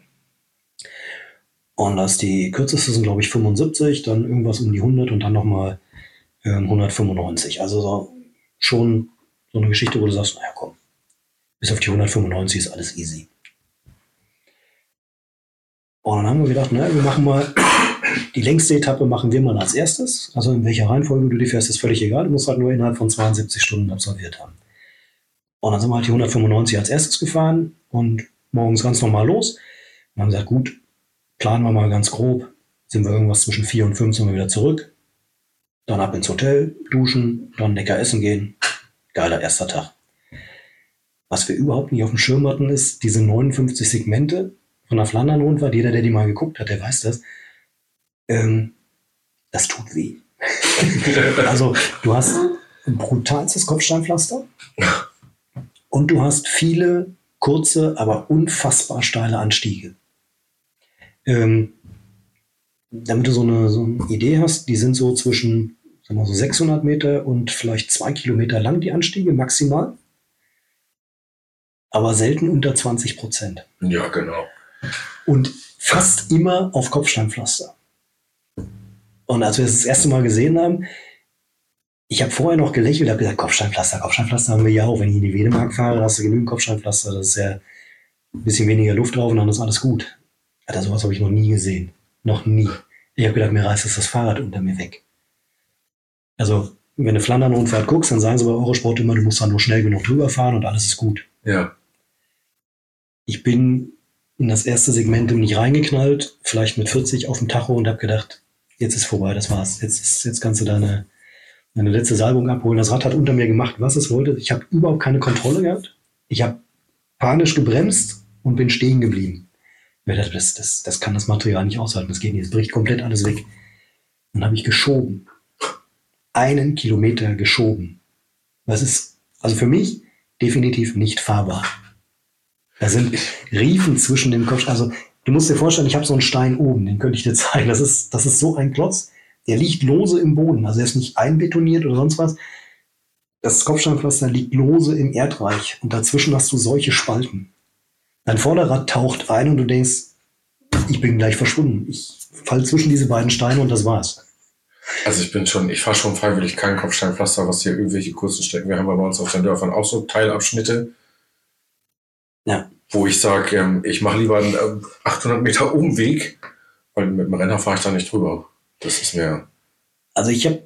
Und das die kürzeste sind, glaube ich, 75, dann irgendwas um die 100 und dann nochmal äh, 195. Also so, schon so eine Geschichte, wo du sagst, naja, komm, bis auf die 195 ist alles easy. Und dann haben wir gedacht, naja, wir machen mal die längste Etappe machen wir mal als erstes. Also in welcher Reihenfolge du die fährst, ist völlig egal. Du musst halt nur innerhalb von 72 Stunden absolviert haben. Und dann sind wir halt die 195 als erstes gefahren und morgens ganz normal los. Und haben gesagt, gut, planen wir mal ganz grob. Sind wir irgendwas zwischen 4 und 5 sind wir wieder zurück. Dann ab ins Hotel, duschen, dann lecker essen gehen. Geiler erster Tag. Was wir überhaupt nicht auf dem Schirm hatten, ist diese 59 Segmente von der Flandern-Rundfahrt. Jeder, der die mal geguckt hat, der weiß das ähm, das tut weh. also du hast ein brutalstes Kopfsteinpflaster und du hast viele kurze, aber unfassbar steile Anstiege. Ähm, damit du so eine, so eine, Idee hast, die sind so zwischen sagen wir so 600 Meter und vielleicht zwei Kilometer lang, die Anstiege maximal. Aber selten unter 20 Prozent. Ja, genau. Und fast immer auf Kopfsteinpflaster. Und als wir das, das erste Mal gesehen haben, ich habe vorher noch gelächelt, habe gesagt, Kopfsteinpflaster, Kopfsteinpflaster haben wir ja auch. Wenn ich in die Wedemark fahre, hast du genügend Kopfsteinpflaster, das ist ja ein bisschen weniger Luft drauf und dann ist alles gut. Alter, sowas habe ich noch nie gesehen. Noch nie. Ich habe gedacht, mir reißt das Fahrrad unter mir weg. Also, wenn du Flandern-Rundfahrt guckst, dann sagen sie bei Eurosport immer, du musst dann nur schnell genug drüber fahren und alles ist gut. Ja. Ich bin in das erste Segment nicht reingeknallt, vielleicht mit 40 auf dem Tacho und habe gedacht, jetzt ist vorbei, das war's. Jetzt, ist, jetzt kannst du deine, deine letzte Salbung abholen. Das Rad hat unter mir gemacht, was es wollte. Ich habe überhaupt keine Kontrolle gehabt. Ich habe panisch gebremst und bin stehen geblieben. Das, das, das kann das Material nicht aushalten. Das geht nicht. Es bricht komplett alles weg. Dann habe ich geschoben. Einen Kilometer geschoben. Das ist also für mich definitiv nicht fahrbar. Da sind Riefen zwischen dem Kopf. Also Du musst dir vorstellen, ich habe so einen Stein oben, den könnte ich dir zeigen. Das ist, das ist so ein Klotz, der liegt lose im Boden. Also er ist nicht einbetoniert oder sonst was. Das Kopfsteinpflaster liegt lose im Erdreich und dazwischen hast du solche Spalten. Dein Vorderrad taucht ein und du denkst, ich bin gleich verschwunden. Ich fall zwischen diese beiden Steine und das war's. Also ich bin schon, ich fahre schon freiwillig kein Kopfsteinpflaster, was hier irgendwelche kurzen Strecken. Wir haben bei uns auf den Dörfern auch so Teilabschnitte. Ja. wo ich sage, ähm, ich mache lieber einen ähm, 800 Meter Umweg, weil mit dem Renner fahre ich da nicht drüber. Das ist mir. Also ich habe,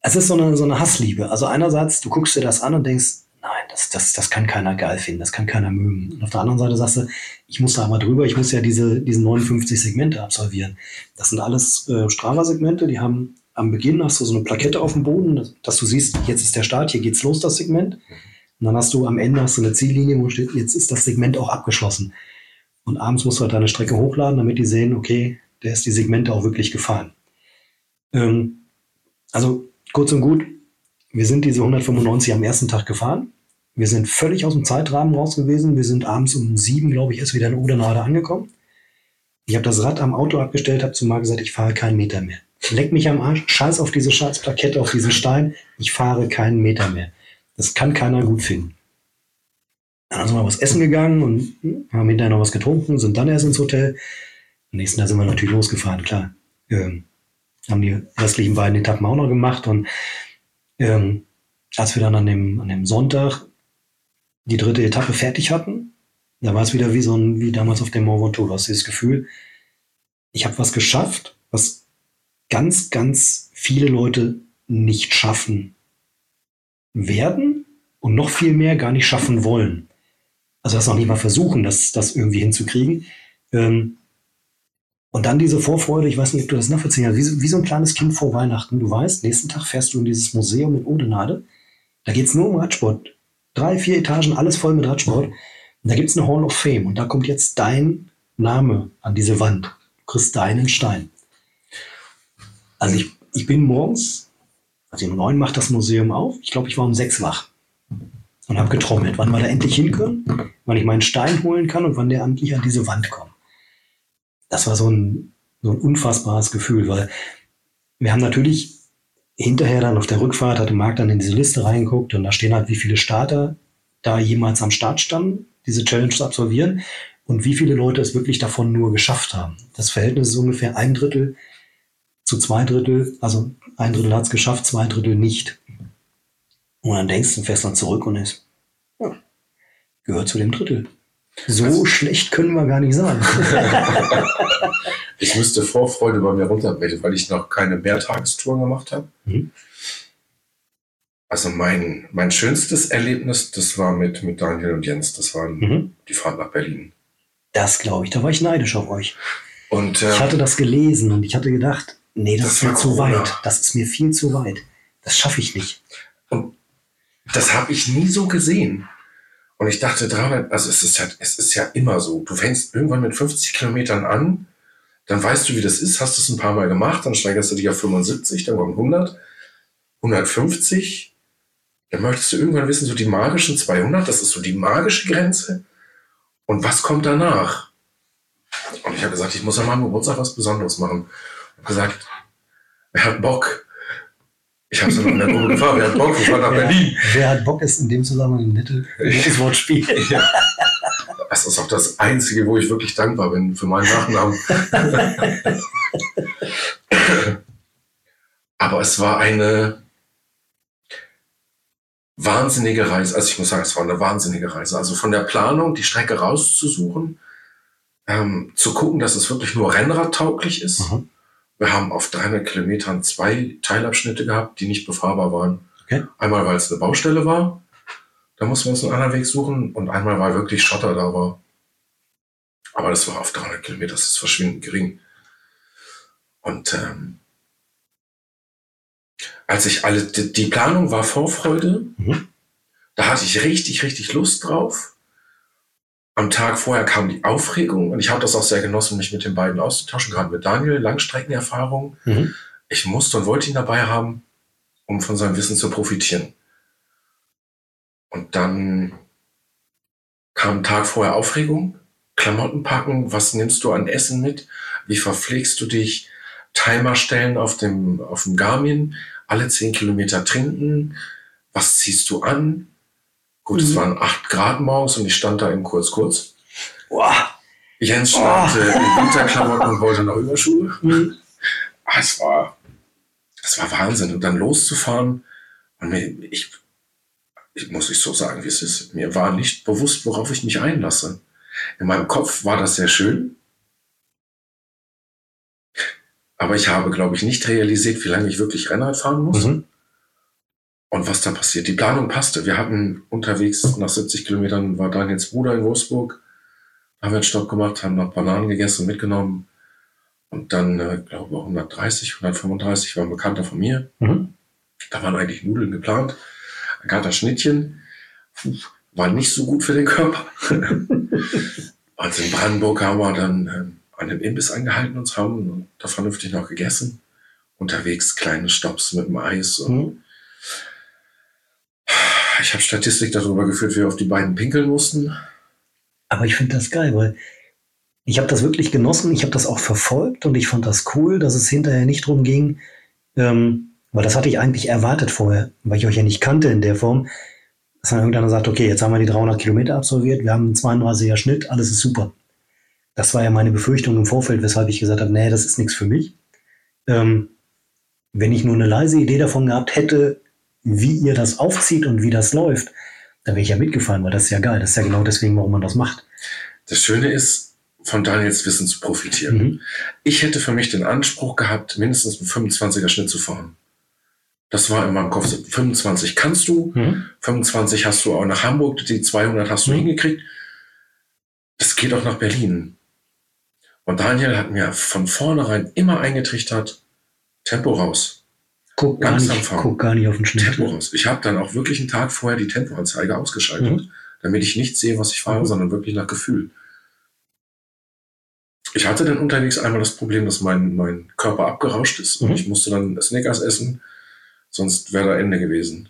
es ist so eine, so eine Hassliebe. Also einerseits, du guckst dir das an und denkst, nein, das, das, das kann keiner geil finden, das kann keiner mögen. Und auf der anderen Seite sagst du, ich muss da aber drüber, ich muss ja diese, diese 59 Segmente absolvieren. Das sind alles äh, Strava-Segmente, die haben am Beginn hast du so eine Plakette auf dem Boden, dass, dass du siehst, jetzt ist der Start, hier geht's los, das Segment. Und dann hast du am Ende hast du eine Ziellinie, wo steht, jetzt ist das Segment auch abgeschlossen. Und abends musst du halt deine Strecke hochladen, damit die sehen, okay, der ist die Segmente auch wirklich gefahren. Ähm, also kurz und gut, wir sind diese 195 am ersten Tag gefahren. Wir sind völlig aus dem Zeitrahmen raus gewesen. Wir sind abends um sieben, glaube ich, erst wieder in Odenade angekommen. Ich habe das Rad am Auto abgestellt, habe zu Marc gesagt, ich fahre keinen Meter mehr. Leck mich am Arsch, scheiß auf diese scheiß Plakette, auf diesen Stein. Ich fahre keinen Meter mehr. Das kann keiner gut finden. Dann sind wir was essen gegangen und hm, haben hinterher noch was getrunken, sind dann erst ins Hotel. Am nächsten Tag sind wir natürlich losgefahren, klar. Ähm, haben die restlichen beiden Etappen auch noch gemacht und ähm, als wir dann an dem, an dem Sonntag die dritte Etappe fertig hatten, da war es wieder wie so ein, wie damals auf dem Mont Ventoux. Du hast dieses Gefühl, ich habe was geschafft, was ganz, ganz viele Leute nicht schaffen werden und noch viel mehr gar nicht schaffen wollen. Also das noch nicht mal versuchen, das, das irgendwie hinzukriegen. Ähm, und dann diese Vorfreude, ich weiß nicht, ob du das nachvollziehen kannst, wie, wie, so ein kleines Kind vor Weihnachten. Du weißt, nächsten Tag fährst du in dieses Museum in Odenade. Da geht es nur um Radsport. Drei, vier Etagen, alles voll mit Radsport. Und da gibt es eine Hall of Fame. Und da kommt jetzt dein Name an diese Wand. Du kriegst deinen Stein. Also ich, ich bin morgens, also um neun macht das Museum auf. Ich glaube, ich war um sechs wach und habe getrommelt, wann wir da endlich hin können, wann ich meinen Stein holen kann und wann der endlich an diese Wand kommt. Das war so ein, so ein unfassbares Gefühl, weil wir haben natürlich hinterher dann auf der Rückfahrt, hatte Marc dann in diese Liste reingeguckt und da stehen halt, wie viele Starter da jemals am Start standen, diese Challenge zu absolvieren und wie viele Leute es wirklich davon nur geschafft haben. Das Verhältnis ist ungefähr ein Drittel zu zwei Drittel, also ein Drittel hat es geschafft, zwei Drittel nicht. Und dann denkst du, fährst dann zurück und ist, ja, gehört zu dem Drittel. So also, schlecht können wir gar nicht sein. ich müsste Vorfreude bei mir runterbrechen, weil ich noch keine Mehrtagestouren gemacht habe. Mhm. Also mein, mein schönstes Erlebnis, das war mit, mit Daniel und Jens. Das war mhm. die Fahrt nach Berlin. Das glaube ich. Da war ich neidisch auf euch. Und, ähm, ich hatte das gelesen und ich hatte gedacht, nee, das, das ist mir zu weit. Das ist mir viel zu weit. Das schaffe ich nicht. Und das habe ich nie so gesehen. Und ich dachte, 300, also es ist ja, es ist ja immer so. Du fängst irgendwann mit 50 Kilometern an, dann weißt du, wie das ist, hast es ein paar Mal gemacht, dann steigerst du dich auf 75, dann kommt 100, 150. Dann möchtest du irgendwann wissen, so die magischen 200, das ist so die magische Grenze. Und was kommt danach? Und ich habe gesagt, ich muss an meinem Geburtstag was Besonderes machen. Ich habe gesagt, wer hat Bock? Ich habe es in der Gruppe gefragt, wer hat Bock? Wir fahren nach Berlin. Wer hat Bock ist in dem Zusammenhang ein nettes Wortspiel. Ja. Das ist auch das Einzige, wo ich wirklich dankbar bin für meinen Nachnamen. Aber es war eine wahnsinnige Reise. Also ich muss sagen, es war eine wahnsinnige Reise. Also von der Planung, die Strecke rauszusuchen, ähm, zu gucken, dass es wirklich nur rennradtauglich ist. Mhm. Wir haben auf 300 Kilometern zwei Teilabschnitte gehabt, die nicht befahrbar waren. Okay. Einmal, weil es eine Baustelle war, da mussten wir uns einen anderen Weg suchen, und einmal, weil wirklich Schotter da war. Aber das war auf 300 Kilometer, das ist verschwindend gering. Und ähm, als ich alle, die, die Planung war Vorfreude, mhm. da hatte ich richtig, richtig Lust drauf am Tag vorher kam die Aufregung und ich habe das auch sehr genossen, mich mit den beiden auszutauschen, gerade mit Daniel, Langstreckenerfahrung. Mhm. Ich musste und wollte ihn dabei haben, um von seinem Wissen zu profitieren. Und dann kam Tag vorher Aufregung, Klamotten packen, was nimmst du an Essen mit, wie verpflegst du dich, Timer stellen auf dem, auf dem Garmin, alle zehn Kilometer trinken, was ziehst du an, Gut, mhm. es waren acht Grad morgens und ich stand da im kurz kurz. Boah. Jens stand oh. in Winterklamotten und wollte noch Überschuhe. Mhm. Ah, es war, es war Wahnsinn. Und dann loszufahren, und mir, ich, ich muss ich so sagen, wie es ist. Mir war nicht bewusst, worauf ich mich einlasse. In meinem Kopf war das sehr schön. Aber ich habe, glaube ich, nicht realisiert, wie lange ich wirklich Rennrad fahren muss. Mhm. Und was da passiert. Die Planung passte. Wir hatten unterwegs nach 70 Kilometern war Daniels Bruder in Wolfsburg. Da haben wir einen Stopp gemacht, haben noch Bananen gegessen und mitgenommen. Und dann, äh, glaube 130, 135 war ein Bekannter von mir. Mhm. Da waren eigentlich Nudeln geplant. Ein Gatter Schnittchen. War nicht so gut für den Körper. Und in Brandenburg haben wir dann ähm, an dem Imbiss angehalten uns haben und da vernünftig noch gegessen. Unterwegs kleine Stops mit dem Eis. Und Mhm. Ich habe Statistik darüber geführt, wie wir auf die beiden pinkeln mussten. Aber ich finde das geil, weil ich habe das wirklich genossen, ich habe das auch verfolgt und ich fand das cool, dass es hinterher nicht drum ging, ähm, weil das hatte ich eigentlich erwartet vorher, weil ich euch ja nicht kannte in der Form, dass dann irgendeiner sagt, okay, jetzt haben wir die 300 Kilometer absolviert, wir haben einen 32er Schnitt, alles ist super. Das war ja meine Befürchtung im Vorfeld, weshalb ich gesagt habe, nee, das ist nichts für mich. Ähm, wenn ich nur eine leise Idee davon gehabt hätte, wie ihr das aufzieht und wie das läuft, dann wäre ich ja mitgefahren, weil das ist ja geil. Das ist ja genau deswegen, warum man das macht. Das Schöne ist, von Daniels Wissen zu profitieren. Mhm. Ich hätte für mich den Anspruch gehabt, mindestens einen 25er Schnitt zu fahren. Das war in meinem Kopf so, 25 kannst du, Mhm. 25 hast du auch nach Hamburg, die 200 hast du Mhm. hingekriegt. Das geht auch nach Berlin. Und Daniel hat mir von vornherein immer eingetrichtert, Tempo raus, Guck gar, Langsam nicht, fahren. guck gar nicht auf den Schnitt. Tempo raus. Ich habe dann auch wirklich einen Tag vorher die Tempoanzeige ausgeschaltet, Mhm. damit ich nicht sehe, was ich fahre, Mhm. sondern wirklich nach Gefühl. Ich hatte dann unterwegs einmal das Problem, dass mein, mein Körper abgerauscht ist und Mhm. ich musste dann Snickers essen, sonst wäre da Ende gewesen.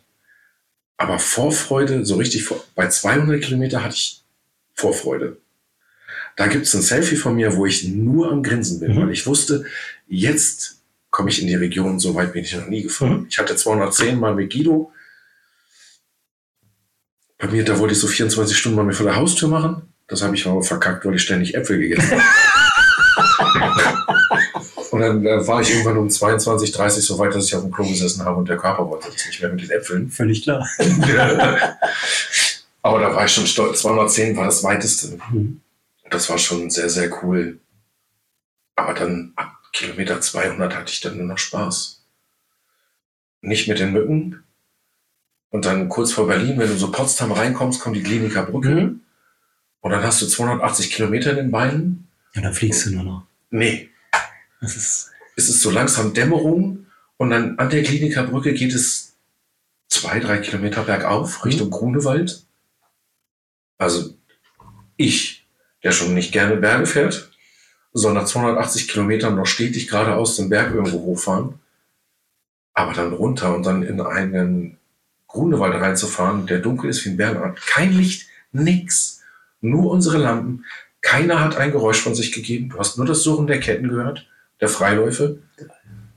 Aber Vorfreude, so richtig vor, bei 200 Kilometer hatte ich Vorfreude. Da gibt es ein Selfie von mir, wo ich nur am Grinsen bin, Mhm. weil ich wusste, jetzt komme ich in die Region, so weit bin ich noch nie gefahren. Mhm. Ich hatte 210 Mal mit Guido. Bei mir, da wollte ich so 24 Stunden mal mir vor der Haustür machen. Das habe ich aber verkackt, weil ich ständig Äpfel gegessen habe. und dann äh, war ich irgendwann um 22, 30 so weit, dass ich auf dem Klo gesessen habe und der Körper wollte das nicht mehr mit den Äpfeln. Völlig klar. aber da war ich schon stolz. 210 war das weiteste. Mhm. Das war schon sehr, sehr cool. Aber dann ab Kilometer 200 hatte ich dann nur noch Spaß. Nicht mit den Mücken. Und dann kurz vor Berlin, wenn du so Potsdam reinkommst, kommt die Kliniker Brücke. Mhm. Und dann hast du 280 Kilometer in den Beinen. Ja, dann fliegst du nur noch. Nee, Das ist. es ist so langsam Dämmerung. Und dann an der Kliniker Brücke geht es zwei, drei Kilometer bergauf Richtung Grunewald. Also ich, der schon nicht gerne Berge fährt, soll nach 280 Kilometern noch stetig geradeaus den Berg irgendwo hochfahren. Aber dann runter und dann in einen Grunewald reinzufahren, der dunkel ist wie ein Bärenrad. Kein Licht, nix. Nur unsere Lampen. Keiner hat ein Geräusch von sich gegeben. Du hast nur das Surren der Ketten gehört, der Freiläufe.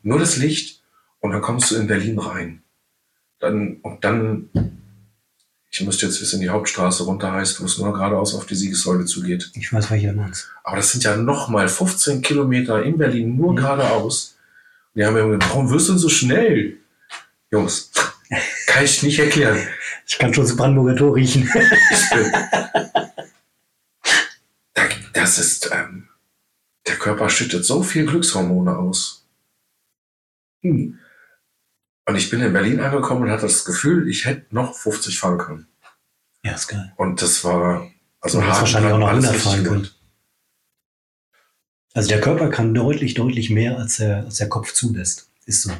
Nur das Licht. Und dann kommst du in Berlin rein. Dann, und dann, ich müsste jetzt wissen, die Hauptstraße runter heißt, wo es nur geradeaus auf die Siegessäule zugeht. Ich weiß, welche du meinst. Aber das sind ja nochmal 15 Kilometer in Berlin nur Mhm. geradeaus. Und die haben mir gesagt, warum wirst du denn so schnell? Jungs, kann ich nicht erklären. Ich kann schon das Brandenburger Tor riechen. Das ist, ähm, der Körper schüttet so viel Glückshormone aus. Hm. Und ich bin in Berlin angekommen und hatte das Gefühl, ich hätte noch 50 fahren können. Ja, ist geil. Und das war, also Du wahrscheinlich auch noch alles 100 richtig fahren können. Also der Körper kann deutlich, deutlich mehr, als der, als der Kopf zulässt. Ist so.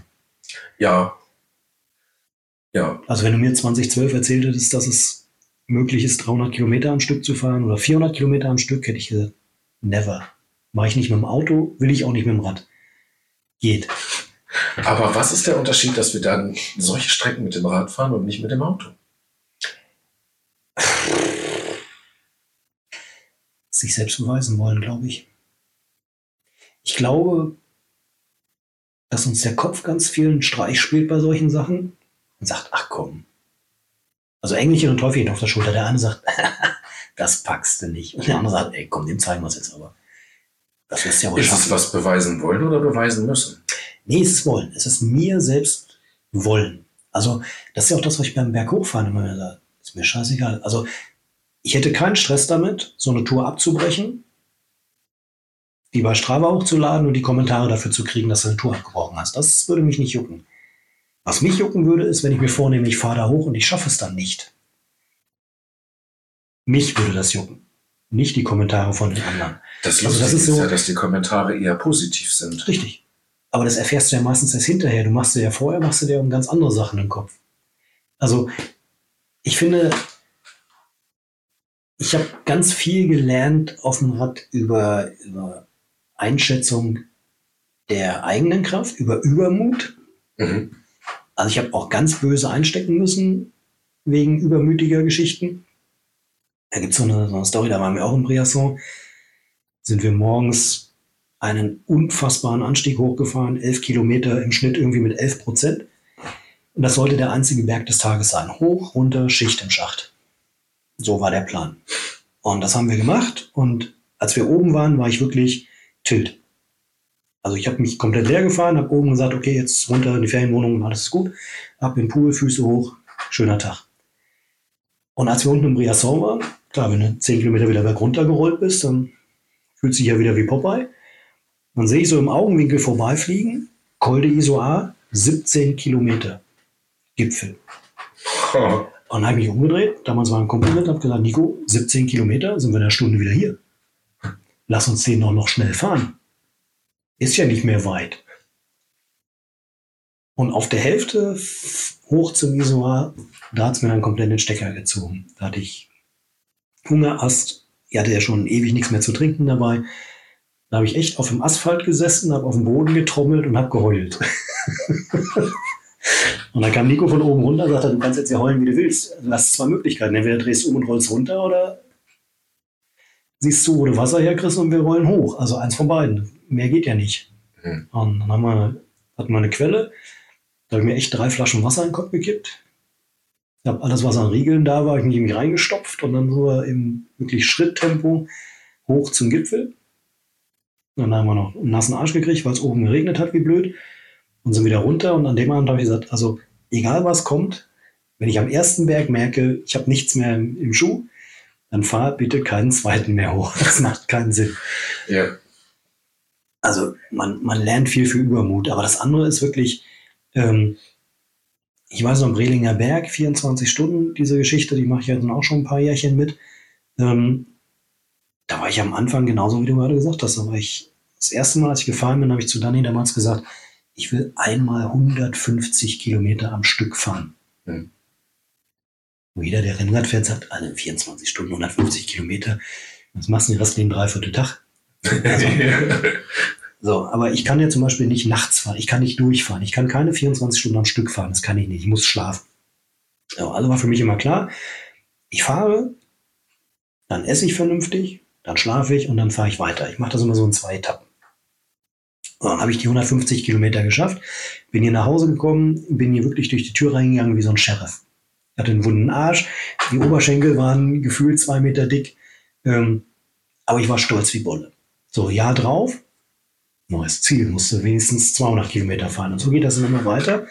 Ja. Ja, Also wenn du mir 2012 erzählt hättest, dass es möglich ist, 300 Kilometer am Stück zu fahren oder 400 Kilometer am Stück, hätte ich gesagt, never. Mache ich nicht mit dem Auto, will ich auch nicht mit dem Rad. Geht. aber was ist der Unterschied, dass wir dann solche Strecken mit dem Rad fahren und nicht mit dem Auto? Sich selbst beweisen wollen, glaube ich. Ich glaube, dass uns der Kopf ganz vielen Streich spielt bei solchen Sachen und sagt, ach komm. Also Engelchen und Teufelchen auf der Schulter. Der eine sagt, das packst du nicht. Und der andere sagt, ey, komm, dem zeigen wir es jetzt aber. Das lässt ja wohl Ist es schaffen. was beweisen wollen oder beweisen müssen? Nee, es ist Wollen. Es ist mir selbst Wollen. Also, das ist ja auch das, was ich beim Berg hochfahren immer sage. Ist mir scheißegal. Also, ich hätte keinen Stress damit, so eine Tour abzubrechen, die bei Strava hochzuladen und die Kommentare dafür zu kriegen, dass du eine Tour abgebrochen hast. Das würde mich nicht jucken. Was mich jucken würde, ist, wenn ich mir vornehme, ich fahre da hoch und ich schaffe es dann nicht. Mich würde das jucken. Nicht die Kommentare von den anderen. Das, Also das ist so- ja, dass die Kommentare eher positiv sind. Richtig. Aber das erfährst du ja meistens erst hinterher. Du machst dir ja vorher, machst du dir um ganz andere Sachen im Kopf. Also, ich finde, ich habe ganz viel gelernt auf dem Rad über, über Einschätzung der eigenen Kraft, über Übermut. Mhm. Also ich habe auch ganz böse einstecken müssen wegen übermütiger Geschichten. Da gibt so eine, so eine Story, da waren wir auch in Briasson. Sind wir morgens einen unfassbaren Anstieg hochgefahren, elf Kilometer im Schnitt irgendwie mit 11 Prozent. Und das sollte der einzige Berg des Tages sein. Hoch, runter, Schicht im Schacht. So war der Plan. Und das haben wir gemacht. Und als wir oben waren, war ich wirklich tilt. Also ich habe mich komplett leer gefahren, habe oben gesagt, okay, jetzt runter in die Ferienwohnung, alles ist gut. Ab in den Pool, Füße hoch, schöner Tag. Und als wir unten im Briasson waren, klar, wenn du 10 Kilometer wieder berg runtergerollt bist, dann fühlt sich ja wieder wie Popeye. Dann sehe ich so im Augenwinkel vorbeifliegen, Col de Isoar, 17 Kilometer Gipfel. Oh, Und dann habe ich mich umgedreht, damals war ein Kumpel mit, habe gesagt, Nico, 17 Kilometer, sind wir in einer Stunde wieder hier. Lass uns den doch noch schnell fahren. Ist ja nicht mehr weit. Und auf der Hälfte hoch zum Isoar, da hat es mir dann komplett den Stecker gezogen. Da hatte ich Hungerast. Ich hatte ja schon ewig nichts mehr zu trinken dabei. Da habe ich echt auf dem Asphalt gesessen, habe auf dem Boden getrommelt und habe geheult. und dann kam Nico von oben runter und sagte, du kannst jetzt ja heulen, wie du willst. Du hast zwei Möglichkeiten. Entweder drehst du um und rollst runter oder siehst zu, wo du Wasser herkriegst und wir rollen hoch. Also eins von beiden. Mehr geht ja nicht. Mhm. Und dann haben wir, hatten wir eine Quelle. Da habe ich mir echt drei Flaschen Wasser in den Kopf gekippt. Ich habe alles, was an Riegeln da war, ich mich irgendwie reingestopft und dann so im wirklich Schritttempo hoch zum Gipfel. Und dann haben wir noch einen nassen Arsch gekriegt, weil es oben geregnet hat, wie blöd. Und sind wieder runter. Und an dem Abend habe ich gesagt, also egal was kommt, wenn ich am ersten Berg merke, ich habe nichts mehr im, im Schuh, dann fahr bitte keinen zweiten mehr hoch. Das macht keinen Sinn. ja. Also man, man lernt viel für Übermut. Aber das andere ist wirklich, ähm, ich weiß noch, Brelinger Berg, 24 Stunden, diese Geschichte, die mache ich jetzt auch schon ein paar Jährchen mit. Ähm, da war ich am Anfang genauso, wie du gerade gesagt hast. Da war ich, das erste Mal, als ich gefahren bin, habe ich zu Dani damals gesagt, ich will einmal 150 Kilometer am Stück fahren. Hm. Wo jeder, der Rennrad fährt, sagt, alle 24 Stunden, 150 Kilometer. Was machst du den restlichen Dreiviertel Tag? Also, so, aber ich kann ja zum Beispiel nicht nachts fahren. Ich kann nicht durchfahren. Ich kann keine 24 Stunden am Stück fahren. Das kann ich nicht. Ich muss schlafen. So, also war für mich immer klar, ich fahre, dann esse ich vernünftig, dann schlafe ich und dann fahre ich weiter. Ich mache das immer so in zwei Etappen. Und dann habe ich die 150 Kilometer geschafft, bin hier nach Hause gekommen, bin hier wirklich durch die Tür reingegangen wie so ein Sheriff. Hatte einen wunden Arsch, die Oberschenkel waren gefühlt zwei Meter dick, ähm, aber ich war stolz wie Bolle. So, Jahr drauf, neues Ziel, musste wenigstens 200 Kilometer fahren. Und so geht das dann immer weiter,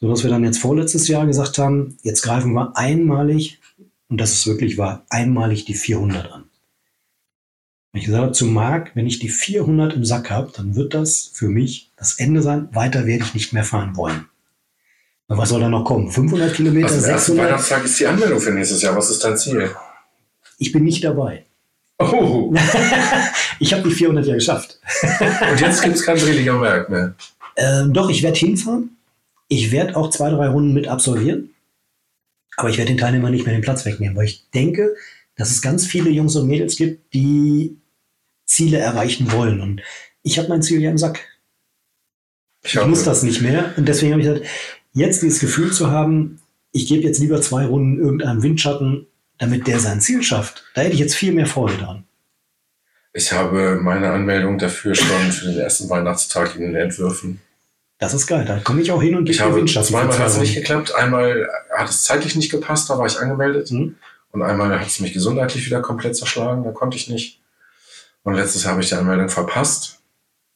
sodass wir dann jetzt vorletztes Jahr gesagt haben, jetzt greifen wir einmalig, und das ist wirklich wahr, einmalig die 400 an. Und ich gesagt habe zu Marc, wenn ich die 400 im Sack habe, dann wird das für mich das Ende sein. Weiter werde ich nicht mehr fahren wollen. Und was soll da noch kommen? 500 Kilometer, Also, am ersten 600? Weihnachtstag ist die Anmeldung für nächstes Jahr. Was ist dein Ziel? Ich bin nicht dabei. Oh, Ich habe die 400 ja geschafft. und jetzt gibt es kein Brelinger Berg mehr. Ähm, doch, ich werde hinfahren. Ich werde auch zwei, drei Runden mit absolvieren. Aber ich werde den Teilnehmern nicht mehr den Platz wegnehmen, weil ich denke, dass es ganz viele Jungs und Mädels gibt, die Ziele erreichen wollen. Und ich habe mein Ziel ja im Sack. Ich, Ich muss das nicht mehr. Und deswegen habe ich gesagt, jetzt dieses Gefühl zu haben, ich gebe jetzt lieber zwei Runden irgendeinem Windschatten, damit der sein Ziel schafft. Da hätte ich jetzt viel mehr Freude dran. Ich habe meine Anmeldung dafür schon für den ersten Weihnachtstag in den Entwürfen. Das ist geil. Da komme ich auch hin und Ich habe zweimal zwei hat es nicht geklappt. Einmal hat es zeitlich nicht gepasst, da war ich angemeldet. Mhm. Und einmal hat es mich gesundheitlich wieder komplett zerschlagen, da konnte ich nicht. Und letztes Jahr habe ich die Anmeldung verpasst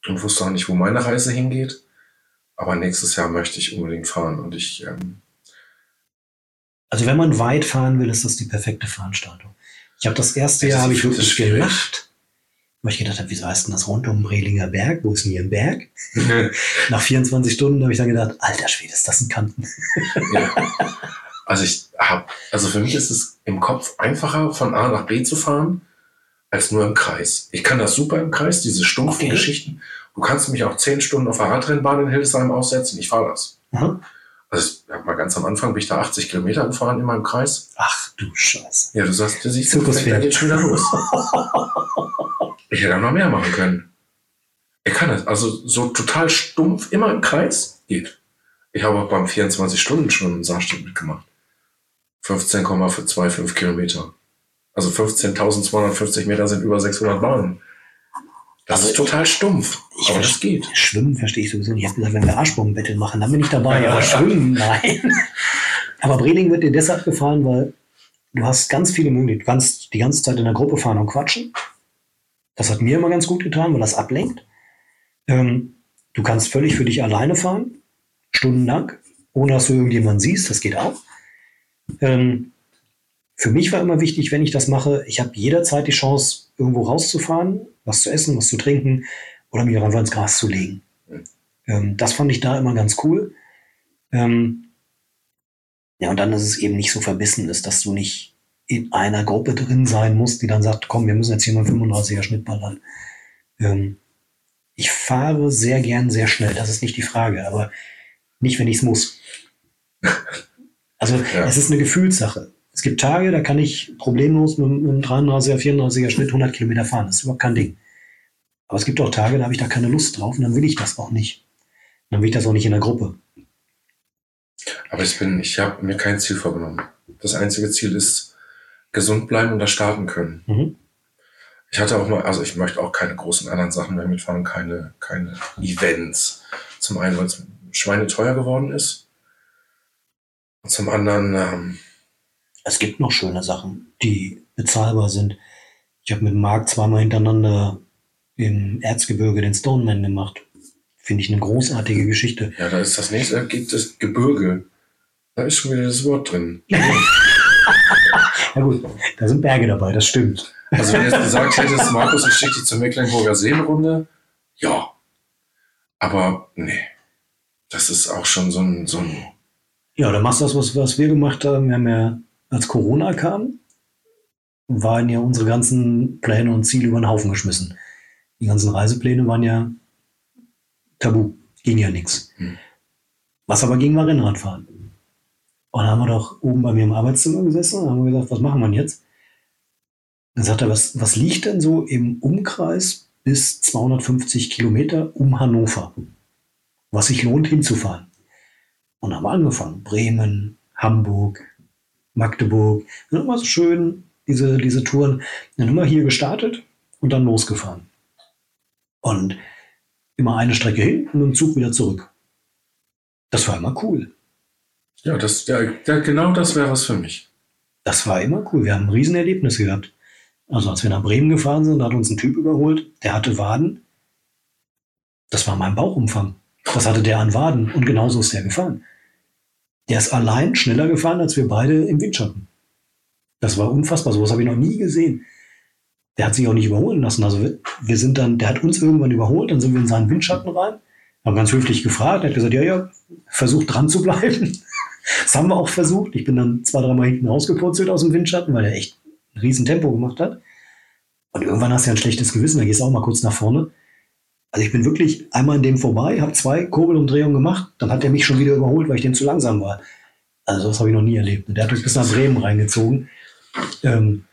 und wusste auch nicht, wo meine Reise hingeht. Aber nächstes Jahr möchte ich unbedingt fahren und ich, ähm, Also wenn man weit fahren will, ist das die perfekte Veranstaltung. Ich habe das erste Das Jahr habe ich wirklich schwierig. gelacht, weil ich gedacht habe, wieso heißt denn das rund um Brelinger Berg? Wo ist denn hier ein Berg? Nach 24 Stunden habe ich dann gedacht, alter Schwede, ist das ein Kanten. Ja. Also ich habe, also für mich ist es im Kopf einfacher, von A nach B zu fahren, als nur im Kreis. Ich kann das super im Kreis, diese stumpfen Okay. Geschichten. Du kannst mich auch zehn Stunden auf der Radrennbahn in Hildesheim aussetzen, ich fahre das. Aha. Also ich hab mal ganz am Anfang bin ich da 80 Kilometer gefahren in meinem Kreis. Ach du Scheiße. Ja, du sagst, du siehst, da geht schon wieder los. ich hätte auch noch mehr machen können. Ich kann das. Also so total stumpf, immer im Kreis, geht. Ich habe auch beim 24 Stunden schon einen Saarstück mitgemacht. 15,25 Kilometer. Also 15.250 Meter sind über 600 Bahnen. Das Also ist total stumpf. ich aber das geht. Schwimmen verstehe ich sowieso nicht. Ich habe gesagt, wenn wir Arschbombenbattle machen, dann bin ich dabei. Aber Schwimmen, nein. Aber Breling wird dir deshalb gefallen, weil du hast ganz viele Möglichkeiten. Du kannst die ganze Zeit in der Gruppe fahren und quatschen. Das hat mir immer ganz gut getan, weil das ablenkt. Ähm, du kannst völlig für dich alleine fahren, stundenlang, ohne dass du irgendjemanden siehst. Das geht auch. Ähm, für mich war immer wichtig, wenn ich das mache, ich habe jederzeit die Chance, irgendwo rauszufahren, was zu essen, was zu trinken oder mich auch einfach ins Gras zu legen. Ähm, das fand ich da immer ganz cool. Ähm, ja, und dann, dass es eben nicht so verbissen ist, dass du nicht in einer Gruppe drin sein musst, die dann sagt, komm, wir müssen jetzt hier mal 35er Schnitt ballern. Ähm, ich fahre sehr gern sehr schnell, das ist nicht die Frage, aber nicht, wenn ich es muss. Also Ja. es ist eine Gefühlssache. Es gibt Tage, da kann ich problemlos mit, mit einem 33er, 34er Schnitt 100 Kilometer fahren. Das ist überhaupt kein Ding. Aber es gibt auch Tage, da habe ich da keine Lust drauf und dann will ich das auch nicht. Dann will ich das auch nicht in der Gruppe. Aber ich bin, ich habe mir kein Ziel vorgenommen. Das einzige Ziel ist gesund bleiben und da starten können. Mhm. Ich hatte auch mal, also ich möchte auch keine großen anderen Sachen mehr mitfahren, keine, keine Events. Zum einen, weil es schweineteuer geworden ist. Und zum anderen, ähm, Es gibt noch schöne Sachen, die bezahlbar sind. Ich habe mit Marc zweimal hintereinander im Erzgebirge den Stoneman gemacht. Finde ich eine großartige Geschichte. ja, da ist das nächste, da gibt es Gebirge. Da ist schon wieder das Wort drin. Ja gut, da sind Berge dabei, das stimmt. Also wenn du jetzt gesagt hättest, Markus, ich schicke dich zur Mecklenburger Seenrunde, ja. Aber nee, das ist auch schon so ein, so ein Ja, dann machst du das, was, was wir gemacht haben. Wir haben ja, als Corona kam, waren ja unsere ganzen Pläne und Ziele über den Haufen geschmissen. Die ganzen Reisepläne waren ja tabu, ging ja nichts. Hm. Was aber ging, war Rennradfahren. Und dann haben wir doch oben bei mir im Arbeitszimmer gesessen und haben gesagt, was machen wir jetzt? Dann sagt er, was, was liegt denn so im Umkreis bis 250 Kilometer um Hannover, was sich lohnt hinzufahren? Und haben wir angefangen. Bremen, Hamburg, Magdeburg. Dann immer so schön diese, diese Touren. Dann immer hier gestartet und dann losgefahren. Und immer eine Strecke hin und dem Zug wieder zurück. Das war immer cool. ja, das, ja, genau das wäre was für mich. Das war immer cool. Wir haben ein Riesenerlebnis gehabt. Also als wir nach Bremen gefahren sind, da hat uns ein Typ überholt, der hatte Waden. Das war mein Bauchumfang. Das hatte der an Waden und genauso ist der gefahren. Der ist allein schneller gefahren als wir beide im Windschatten. Das war unfassbar. Sowas habe ich noch nie gesehen. Der hat sich auch nicht überholen lassen. Also wir, wir sind dann, der hat uns irgendwann überholt, dann sind wir in seinen Windschatten rein, haben ganz höflich gefragt, er hat gesagt, ja, ja, versucht dran zu bleiben. Das haben wir auch versucht. Ich bin dann zwei, dreimal hinten rausgepurzelt aus dem Windschatten, weil er echt ein riesen Tempo gemacht hat. Und irgendwann hast du ja ein schlechtes Gewissen, da gehst du auch mal kurz nach vorne. Also ich bin wirklich einmal an dem vorbei, habe zwei Kurbelumdrehungen gemacht, dann hat er mich schon wieder überholt, weil ich dem zu langsam war. Also das habe ich noch nie erlebt. Und der hat uns bis nach Bremen reingezogen. Ähm,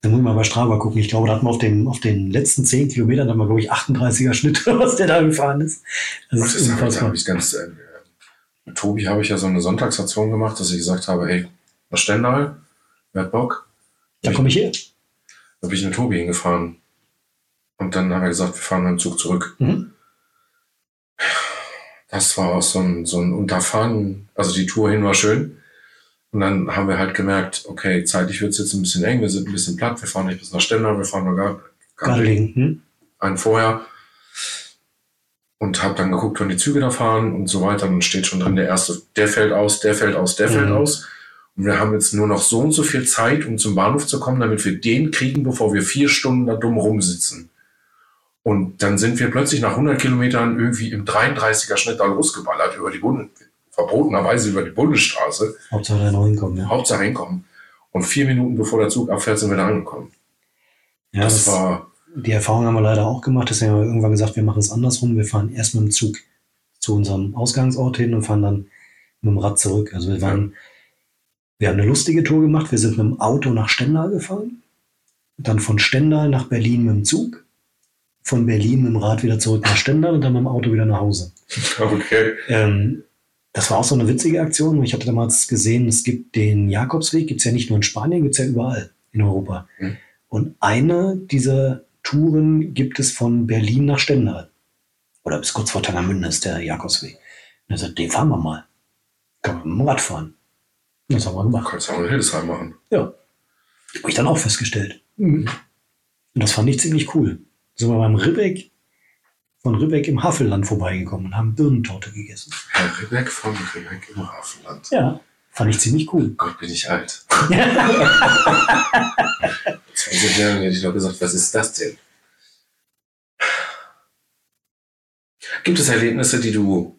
da muss ich mal bei Strava gucken. Ich glaube, da hatten wir auf den, auf den letzten zehn Kilometern, da haben wir, glaube ich, 38er Schnitt, was der da gefahren ist. Das Das ist hab unfassbar. ich ganz, äh, mit Tobi habe ich ja so eine Sonntagsaktion gemacht, dass ich gesagt habe, hey, nach Stendal, wer hat Bock? Da komme ich her. Da bin ich mit Tobi hingefahren. Und dann haben wir gesagt, wir fahren mit dem Zug zurück. Mhm. Das war auch so ein, so ein Unterfangen. Also die Tour hin war schön. Und dann haben wir halt gemerkt, okay, zeitlich wird es jetzt ein bisschen eng, wir sind ein bisschen platt, wir fahren nicht bis nach Stendal, wir fahren nur gar, gar nicht Gardelegen. Hm? einen vorher. Und habe dann geguckt, wann die Züge da fahren und so weiter. Dann steht schon drin, der erste, der fällt aus, der fällt aus, der fällt Mhm. aus. Und wir haben jetzt nur noch so und so viel Zeit, um zum Bahnhof zu kommen, damit wir den kriegen, bevor wir vier Stunden da dumm rumsitzen. Und dann sind wir plötzlich nach 100 Kilometern irgendwie im 33er Schnitt da losgeballert über die Bund verbotenerweise über die Bundesstraße. Hauptsache da noch hinkommen, ja. Hauptsache hinkommen. Und vier Minuten bevor der Zug abfährt, sind wir da angekommen. ja das, das, war, die Erfahrung haben wir leider auch gemacht. Deswegen haben wir irgendwann gesagt, wir machen es andersrum. Wir fahren erst mit dem Zug zu unserem Ausgangsort hin und fahren dann mit dem Rad zurück. Also wir waren, wir haben eine lustige Tour gemacht. Wir sind mit dem Auto nach Stendal gefahren. Dann von Stendal nach Berlin mit dem Zug. Von Berlin mit dem Rad wieder zurück nach Stendal und dann mit dem Auto wieder nach Hause. okay. Ähm, das war auch so eine witzige Aktion. Ich hatte damals gesehen, es gibt den Jakobsweg, gibt es ja nicht nur in Spanien, gibt es ja überall in Europa. Mhm. Und eine dieser Touren gibt es von Berlin nach Stendal. Oder bis kurz vor Tangermünde ist der Jakobsweg. Und er sagt, den fahren wir mal. Kann man mit dem Rad fahren. Das haben wir gemacht. Kannst du auch in Hildesheim machen. Ja. Habe ich dann auch festgestellt. Und das fand ich ziemlich cool. Sind wir beim Ribbeck, von Ribbeck im Havelland vorbeigekommen und haben Birnentorte gegessen. Herr Ribbeck von Ribbeck im Hafenland. Ja, fand ich ziemlich cool. Gott, bin ich alt. 20 Jahre hätte ich doch gesagt, was ist das denn? Gibt es Erlebnisse, die du,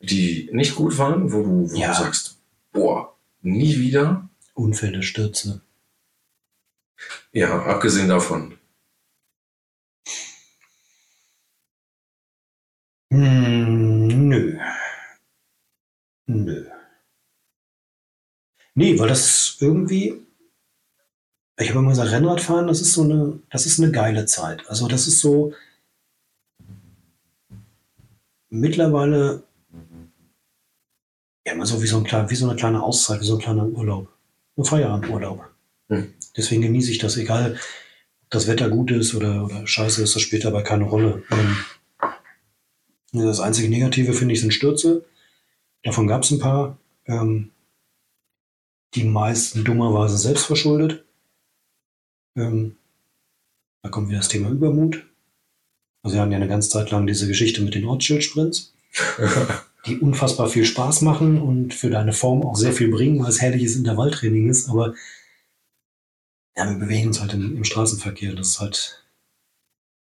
die nicht gut waren, wo du, wo Ja. du sagst, boah, nie wieder? Unfälle, Stürze. Ja, abgesehen davon. Hm, nö. Nö. Nee, weil das ist irgendwie. Ich habe immer gesagt, Rennradfahren, das ist so eine, das ist eine geile Zeit. Also das ist so mittlerweile ja immer so wie so, ein wie so eine kleine Auszeit, wie so ein kleiner Urlaub. Ein Feierabendurlaub. Hm. Deswegen genieße ich das, egal ob das Wetter gut ist oder, oder scheiße ist, das spielt dabei keine Rolle. Das einzige Negative, finde ich, sind Stürze. Davon gab es ein paar. Ähm, die meisten dummerweise selbst verschuldet. Ähm, da kommt wieder das Thema Übermut. Also wir hatten ja eine ganze Zeit lang diese Geschichte mit den Ortsschildsprints, die unfassbar viel Spaß machen und für deine Form auch sehr viel bringen, weil es herrliches Intervalltraining ist. Aber ja, wir bewegen uns halt im, im Straßenverkehr. Das ist halt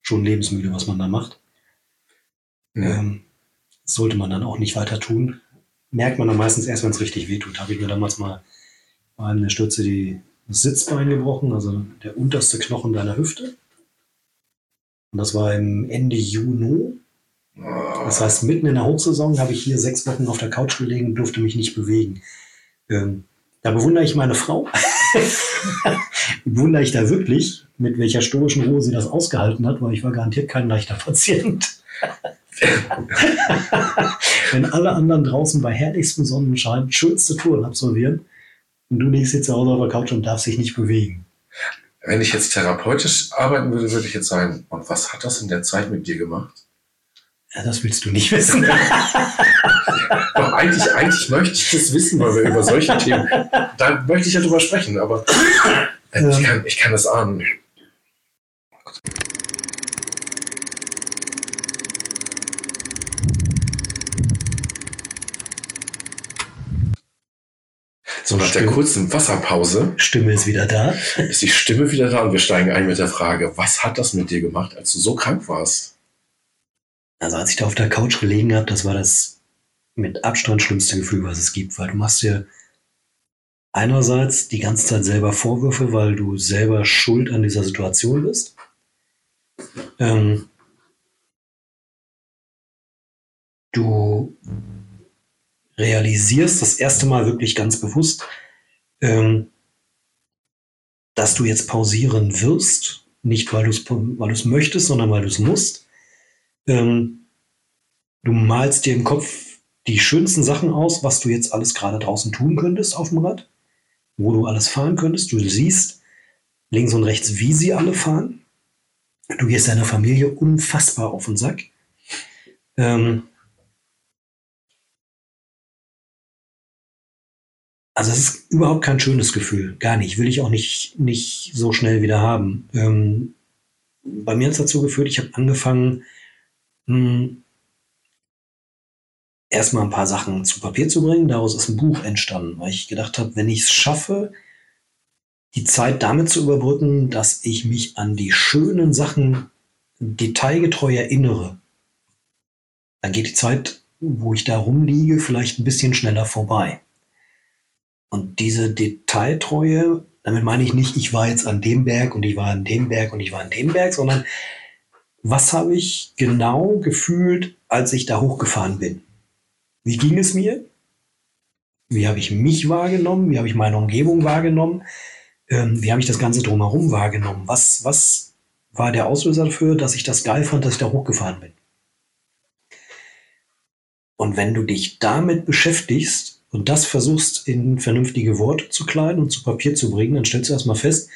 schon lebensmüde, was man da macht. Ja. Ähm, sollte man dann auch nicht weiter tun. Merkt man dann meistens erst, wenn es richtig wehtut. Habe ich mir damals mal bei einem der Stürze die das Sitzbein gebrochen, also der unterste Knochen deiner Hüfte. Und das war im Ende Juni. Das heißt, mitten in der Hochsaison habe ich hier sechs Wochen auf der Couch gelegen und durfte mich nicht bewegen. Ähm, da bewundere ich meine Frau. bewundere ich da wirklich, mit welcher stoischen Ruhe sie das ausgehalten hat, weil ich war garantiert kein leichter Patient. Wenn alle anderen draußen bei herrlichstem Sonnenschein schönste Touren absolvieren und du liegst jetzt zu Hause auf der Couch und darfst dich nicht bewegen. Wenn ich jetzt therapeutisch arbeiten würde, würde ich jetzt sagen, und was hat das in der Zeit mit dir gemacht? Ja, das willst du nicht wissen. Doch, eigentlich, eigentlich möchte ich das wissen, weil wir über solche Themen, da möchte ich ja drüber sprechen, aber ich, kann, ich kann das ahnen. So nach der Stimmt. kurzen Wasserpause Stimme ist wieder da. ist die Stimme wieder da und wir steigen ein mit der Frage, was hat das mit dir gemacht, als du so krank warst? Also als ich da auf der Couch gelegen habe, das war das mit Abstand schlimmste Gefühl, was es gibt, weil du machst dir einerseits die ganze Zeit selber Vorwürfe, weil du selber schuld an dieser Situation bist. Ähm, du realisierst das erste Mal wirklich ganz bewusst, ähm, dass du jetzt pausieren wirst, nicht weil du es weil möchtest, sondern weil du es musst. Ähm, du malst dir im Kopf die schönsten Sachen aus, was du jetzt alles gerade draußen tun könntest auf dem Rad, wo du alles fahren könntest. Du siehst links und rechts, wie sie alle fahren. Du gehst deiner Familie unfassbar auf den Sack. Ähm, also es ist überhaupt kein schönes Gefühl, gar nicht. Will ich auch nicht, nicht so schnell wieder haben. Ähm, bei mir hat es dazu geführt, ich habe angefangen, mh, erstmal ein paar Sachen zu Papier zu bringen. Daraus ist ein Buch entstanden, weil ich gedacht habe, wenn ich es schaffe, die Zeit damit zu überbrücken, dass ich mich an die schönen Sachen detailgetreu erinnere, dann geht die Zeit, wo ich da rumliege, vielleicht ein bisschen schneller vorbei. Und diese Detailtreue, damit meine ich nicht, ich war jetzt an dem Berg und ich war an dem Berg und ich war an dem Berg, sondern was habe ich genau gefühlt, als ich da hochgefahren bin? Wie ging es mir? Wie habe ich mich wahrgenommen? Wie habe ich meine Umgebung wahrgenommen? Ähm, wie habe ich das Ganze drumherum wahrgenommen? Was, was war der Auslöser dafür, dass ich das geil fand, dass ich da hochgefahren bin? Und wenn du dich damit beschäftigst und das versuchst in vernünftige Worte zu kleiden und zu Papier zu bringen, dann stellst du erstmal fest,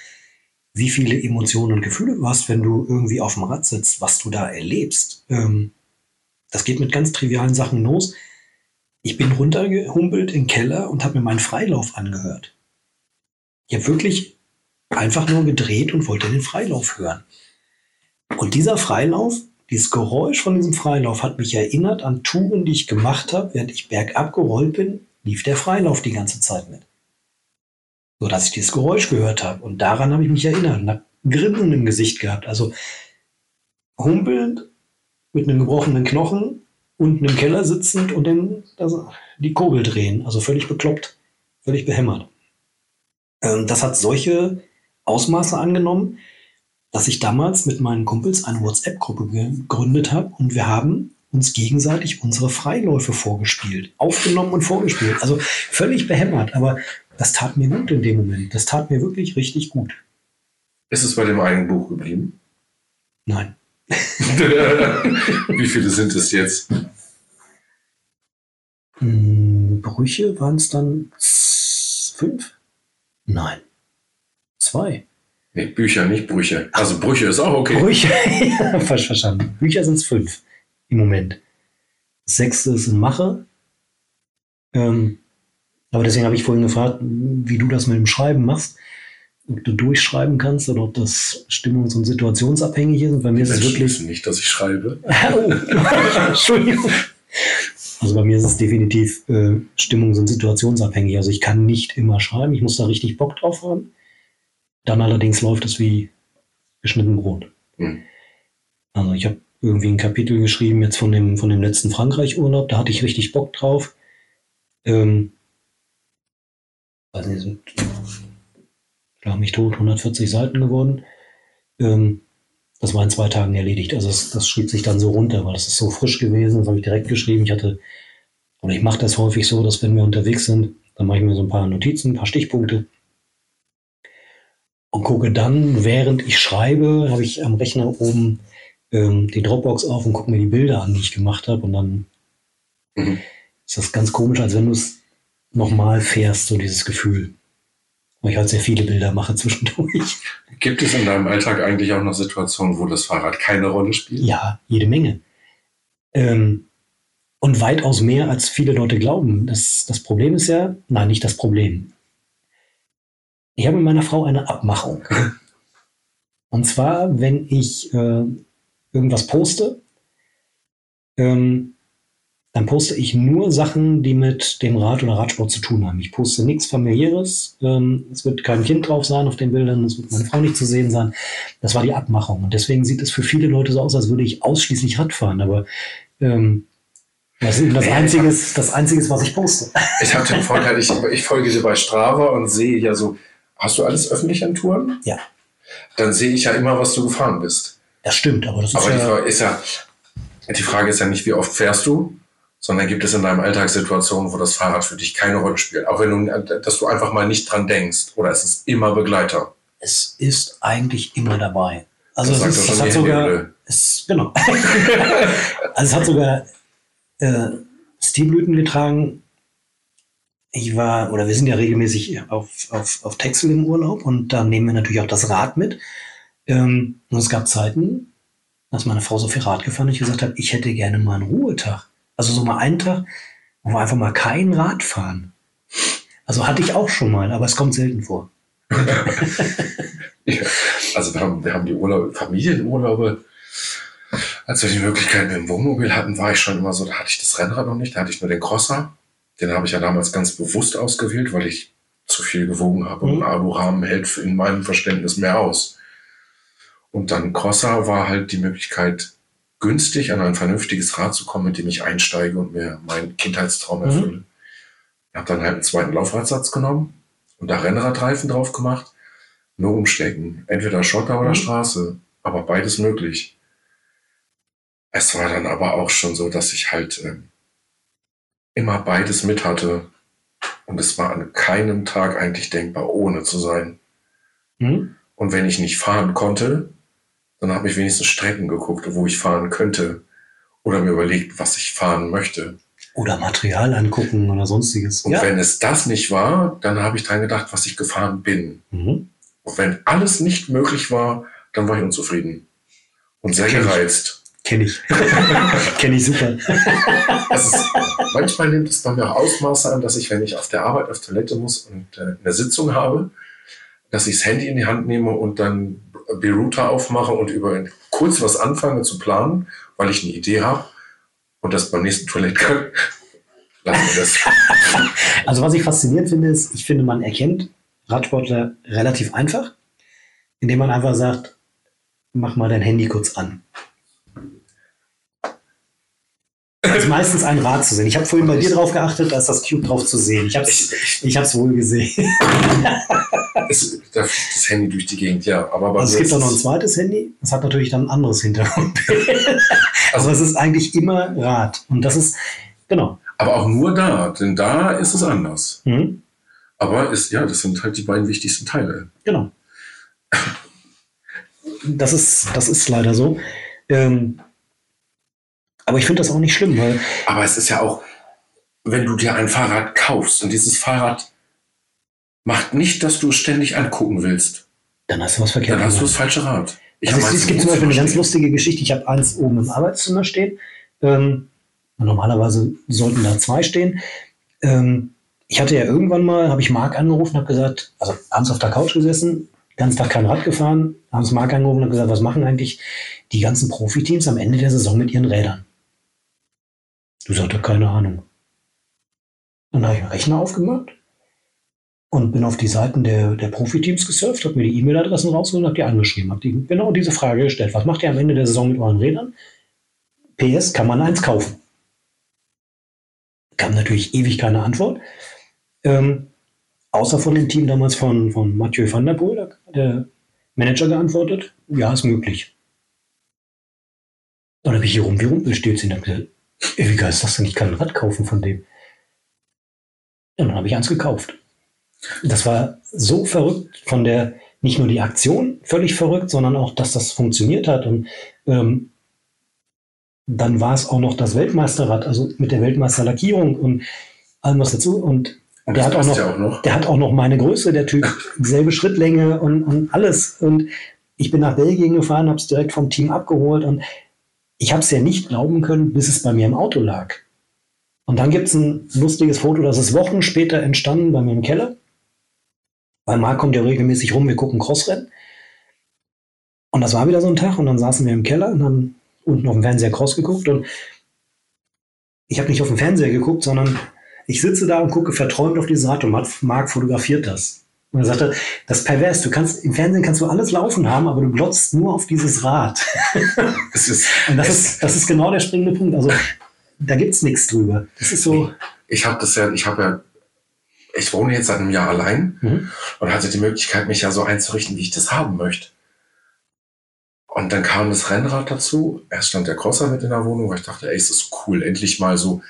wie viele Emotionen und Gefühle du hast, wenn du irgendwie auf dem Rad sitzt, was du da erlebst. Ähm, das geht mit ganz trivialen Sachen los. Ich bin runtergehumpelt im Keller und habe mir meinen Freilauf angehört. Ich habe wirklich einfach nur gedreht und wollte den Freilauf hören. Und dieser Freilauf, dieses Geräusch von diesem Freilauf hat mich erinnert an Touren, die ich gemacht habe. Während ich bergab gerollt bin, lief der Freilauf die ganze Zeit mit. So dass ich dieses Geräusch gehört habe. Und daran habe ich mich erinnert und habe Grinsen im Gesicht gehabt. Also humpelnd mit einem gebrochenen Knochen unten im Keller sitzend und den, also die Kurbel drehen. Also völlig bekloppt, völlig behämmert. Ähm, das hat solche Ausmaße angenommen, dass ich damals mit meinen Kumpels eine WhatsApp-Gruppe gegründet habe und wir haben uns gegenseitig unsere Freiläufe vorgespielt, aufgenommen und vorgespielt. Also völlig behämmert, aber das tat mir gut in dem Moment. Das tat mir wirklich richtig gut. Ist es bei dem einen Buch geblieben? Nein. Wie viele sind es jetzt? Hm, Brüche waren es dann fünf? Nein. Zwei. Nee, Bücher, nicht Brüche. Also Brüche ist auch okay. Brüche, ja, falsch verstanden. Bücher sind es fünf im Moment. Das sechste ist in Mache. Ähm, aber deswegen habe ich vorhin gefragt, wie du das mit dem Schreiben machst. Ob du durchschreiben kannst oder ob das stimmungs- und situationsabhängig ist. Und bei mir ist es wirklich. nicht, dass ich schreibe. oh, Entschuldigung. Also bei mir ist es definitiv äh, stimmungs- und situationsabhängig. Also ich kann nicht immer schreiben, ich muss da richtig Bock drauf haben. Dann allerdings läuft es wie geschnitten Brot. Hm. Also ich habe irgendwie ein Kapitel geschrieben jetzt von dem, von dem letzten Frankreich-Urlaub, da hatte ich richtig Bock drauf. Ähm, weiß nicht, sind, schlag mich tot, 140 Seiten geworden. Ähm, das war in zwei Tagen erledigt. Also das, das schrieb sich dann so runter, weil das ist so frisch gewesen. Das habe ich direkt geschrieben. Ich hatte, oder ich mache das häufig so, dass wenn wir unterwegs sind, dann mache ich mir so ein paar Notizen, ein paar Stichpunkte und gucke dann, während ich schreibe, habe ich am Rechner oben ähm, die Dropbox auf und gucke mir die Bilder an, die ich gemacht habe. Und dann mhm. ist das ganz komisch, als wenn du es nochmal fährst, so dieses Gefühl. Weil ich halt sehr viele Bilder mache zwischendurch. Gibt es in deinem Alltag eigentlich auch noch Situationen, wo das Fahrrad keine Rolle spielt? Ja, jede Menge. Ähm, und weitaus mehr, als viele Leute glauben. Das, das Problem ist ja, nein, nicht das Problem. Ich habe mit meiner Frau eine Abmachung. Und zwar, wenn ich äh, irgendwas poste, ähm, dann poste ich nur Sachen, die mit dem Rad oder Radsport zu tun haben. Ich poste nichts familiäres. Ähm, es wird kein Kind drauf sein auf den Bildern, es wird meine Frau nicht zu sehen sein. Das war die Abmachung. Und deswegen sieht es für viele Leute so aus, als würde ich ausschließlich Rad fahren. Aber ähm, das ist das Einzige, das Einzige, was ich poste. Ich habe den Vorteil, ich, ich folge dir bei Strava und sehe ja so, hast du alles öffentlich an Touren? Ja. Dann sehe ich ja immer, was du gefahren bist. Das stimmt, aber das ist aber ja... Die Frage ist ja, die Frage ist ja nicht, wie oft fährst du, sondern gibt es in deinem Alltag Situationen, wo das Fahrrad für dich keine Rolle spielt? Auch wenn du, dass du einfach mal nicht dran denkst. Oder ist es immer Begleiter? Es ist eigentlich immer dabei. Also das es, ist, es hat sogar, es, genau. also es hat sogar äh, Stilblüten getragen. Ich war, oder wir sind ja regelmäßig auf, auf, auf Texel im Urlaub und da nehmen wir natürlich auch das Rad mit. Ähm, und es gab Zeiten, als meine Frau so viel Rad gefahren ich gesagt habe, ich hätte gerne mal einen Ruhetag. Also so mal einen Tag, wo wir einfach mal kein Rad fahren. Also hatte ich auch schon mal, aber es kommt selten vor. ja, also wir haben, wir haben die Urlaube, Familienurlaube Als wir die Möglichkeit mit dem Wohnmobil hatten, war ich schon immer so, da hatte ich das Rennrad noch nicht, da hatte ich nur den Crosser. Den habe ich ja damals ganz bewusst ausgewählt, weil ich zu viel gewogen habe. Und Mhm. ein Alurahmen hält in meinem Verständnis mehr aus. Und dann Crosser war halt die Möglichkeit, günstig an ein vernünftiges Rad zu kommen, mit dem ich einsteige und mir meinen Kindheitstraum Mhm. erfülle. Ich habe dann halt einen zweiten Laufradsatz genommen und da Rennradreifen drauf gemacht. Nur umstecken. Entweder Schotter oder Mhm. Straße. Aber beides möglich. Es war dann aber auch schon so, dass ich halt ähm, immer beides mit hatte. Und es war an keinem Tag eigentlich denkbar, ohne zu sein. Hm? Und wenn ich nicht fahren konnte, dann habe ich wenigstens Strecken geguckt, wo ich fahren könnte. Oder mir überlegt, was ich fahren möchte. Oder Material angucken oder sonstiges. Und wenn es das nicht war, dann habe ich dran gedacht, was ich gefahren bin. Mhm. Und wenn alles nicht möglich war, dann war ich unzufrieden. Und sehr Kenn gereizt. Kenne ich. Kenne ich super. Ist, manchmal nimmt es bei mir auch Ausmaße an, dass ich, wenn ich auf der Arbeit auf Toilette muss und äh, eine Sitzung habe, dass ich das Handy in die Hand nehme und dann Beruta aufmache und über kurz was anfange zu planen, weil ich eine Idee habe und das beim nächsten Toilettegang lassen wir das. Also was ich faszinierend finde, ist, ich finde, man erkennt Radsportler relativ einfach, indem man einfach sagt, mach mal dein Handy kurz an. Also meistens ein Rad zu sehen. Ich habe vorhin bei dir drauf geachtet, da ist das Cube drauf zu sehen. Ich habe es ich hab's wohl gesehen. Es, da fliegt das Handy durch die Gegend, ja. Aber Also es gibt auch ist noch ein zweites Handy. Das hat natürlich dann ein anderes Hintergrund. Also- Also es ist eigentlich immer Rad. Und das ist, genau. aber auch nur da, denn da ist es anders. Mhm. Aber ist, ja, das sind halt die beiden wichtigsten Teile. Genau. Das ist, das ist leider so. Ähm, aber ich finde das auch nicht schlimm, weil Aber es ist ja auch, wenn du dir ein Fahrrad kaufst und dieses Fahrrad macht nicht, dass du es ständig angucken willst, dann hast du was verkehrt dann hast du das falsche Rad. Ich Also es, es gibt zum Beispiel eine ganz lustige Geschichte. Ich habe eins oben im Arbeitszimmer stehen. Ähm, normalerweise sollten da zwei stehen. Ähm, ich hatte ja irgendwann mal, habe ich Marc angerufen, habe gesagt, also abends auf der Couch gesessen, ganz Tag kein Rad gefahren, abends Marc angerufen und gesagt, was machen eigentlich die ganzen Profiteams am Ende der Saison mit ihren Rädern? Du sagte, keine Ahnung. Dann habe ich einen Rechner aufgemacht und bin auf die Seiten der, der Profiteams gesurft, habe mir die E-Mail-Adressen rausgeholt und habe die angeschrieben, habe die genau diese Frage gestellt. Was macht ihr am Ende der Saison mit euren Rädern? PS, kann man eins kaufen? Kam natürlich ewig keine Antwort. Ähm, außer von dem Team damals von, von Mathieu van der Poel, der Manager geantwortet, ja, ist möglich. Dann habe ich hier rum wie hab gesagt, wie geil ist das denn? Ich kann ein Rad kaufen von dem. Ja, dann habe ich eins gekauft. Das war so verrückt von der, nicht nur die Aktion völlig verrückt, sondern auch, dass das funktioniert hat. Und ähm, dann war es auch noch das Weltmeisterrad, also mit der Weltmeisterlackierung und allem was dazu. Und Und der hat auch noch, ja auch noch. der hat auch noch meine Größe, der Typ, selbe Schrittlänge und, und alles. Und ich bin nach Belgien gefahren, habe es direkt vom Team abgeholt und ich habe es ja nicht glauben können, bis es bei mir im Auto lag. Und dann gibt es ein lustiges Foto, das ist Wochen später entstanden bei mir im Keller. Weil Marc kommt ja regelmäßig rum, wir gucken Crossrennen. Und das war wieder so ein Tag und dann saßen wir im Keller und haben unten auf dem Fernseher Cross geguckt und ich habe nicht auf den Fernseher geguckt, sondern ich sitze da und gucke verträumt auf dieses Rad und Marc fotografiert das. Und er sagte, das ist pervers, du kannst, im Fernsehen kannst du alles laufen haben, aber du glotzt nur auf dieses Rad. Es ist, Und das ist, das ist genau der springende Punkt. Also da gibt es nichts drüber. Das ist so. ich habe das ja, ich habe ja, ich wohne jetzt seit einem Jahr allein Mhm. und hatte die Möglichkeit, mich ja so einzurichten, wie ich das haben möchte. Und dann kam das Rennrad dazu. Erst stand der Crosser mit in der Wohnung, weil ich dachte, ey, es ist cool, endlich mal so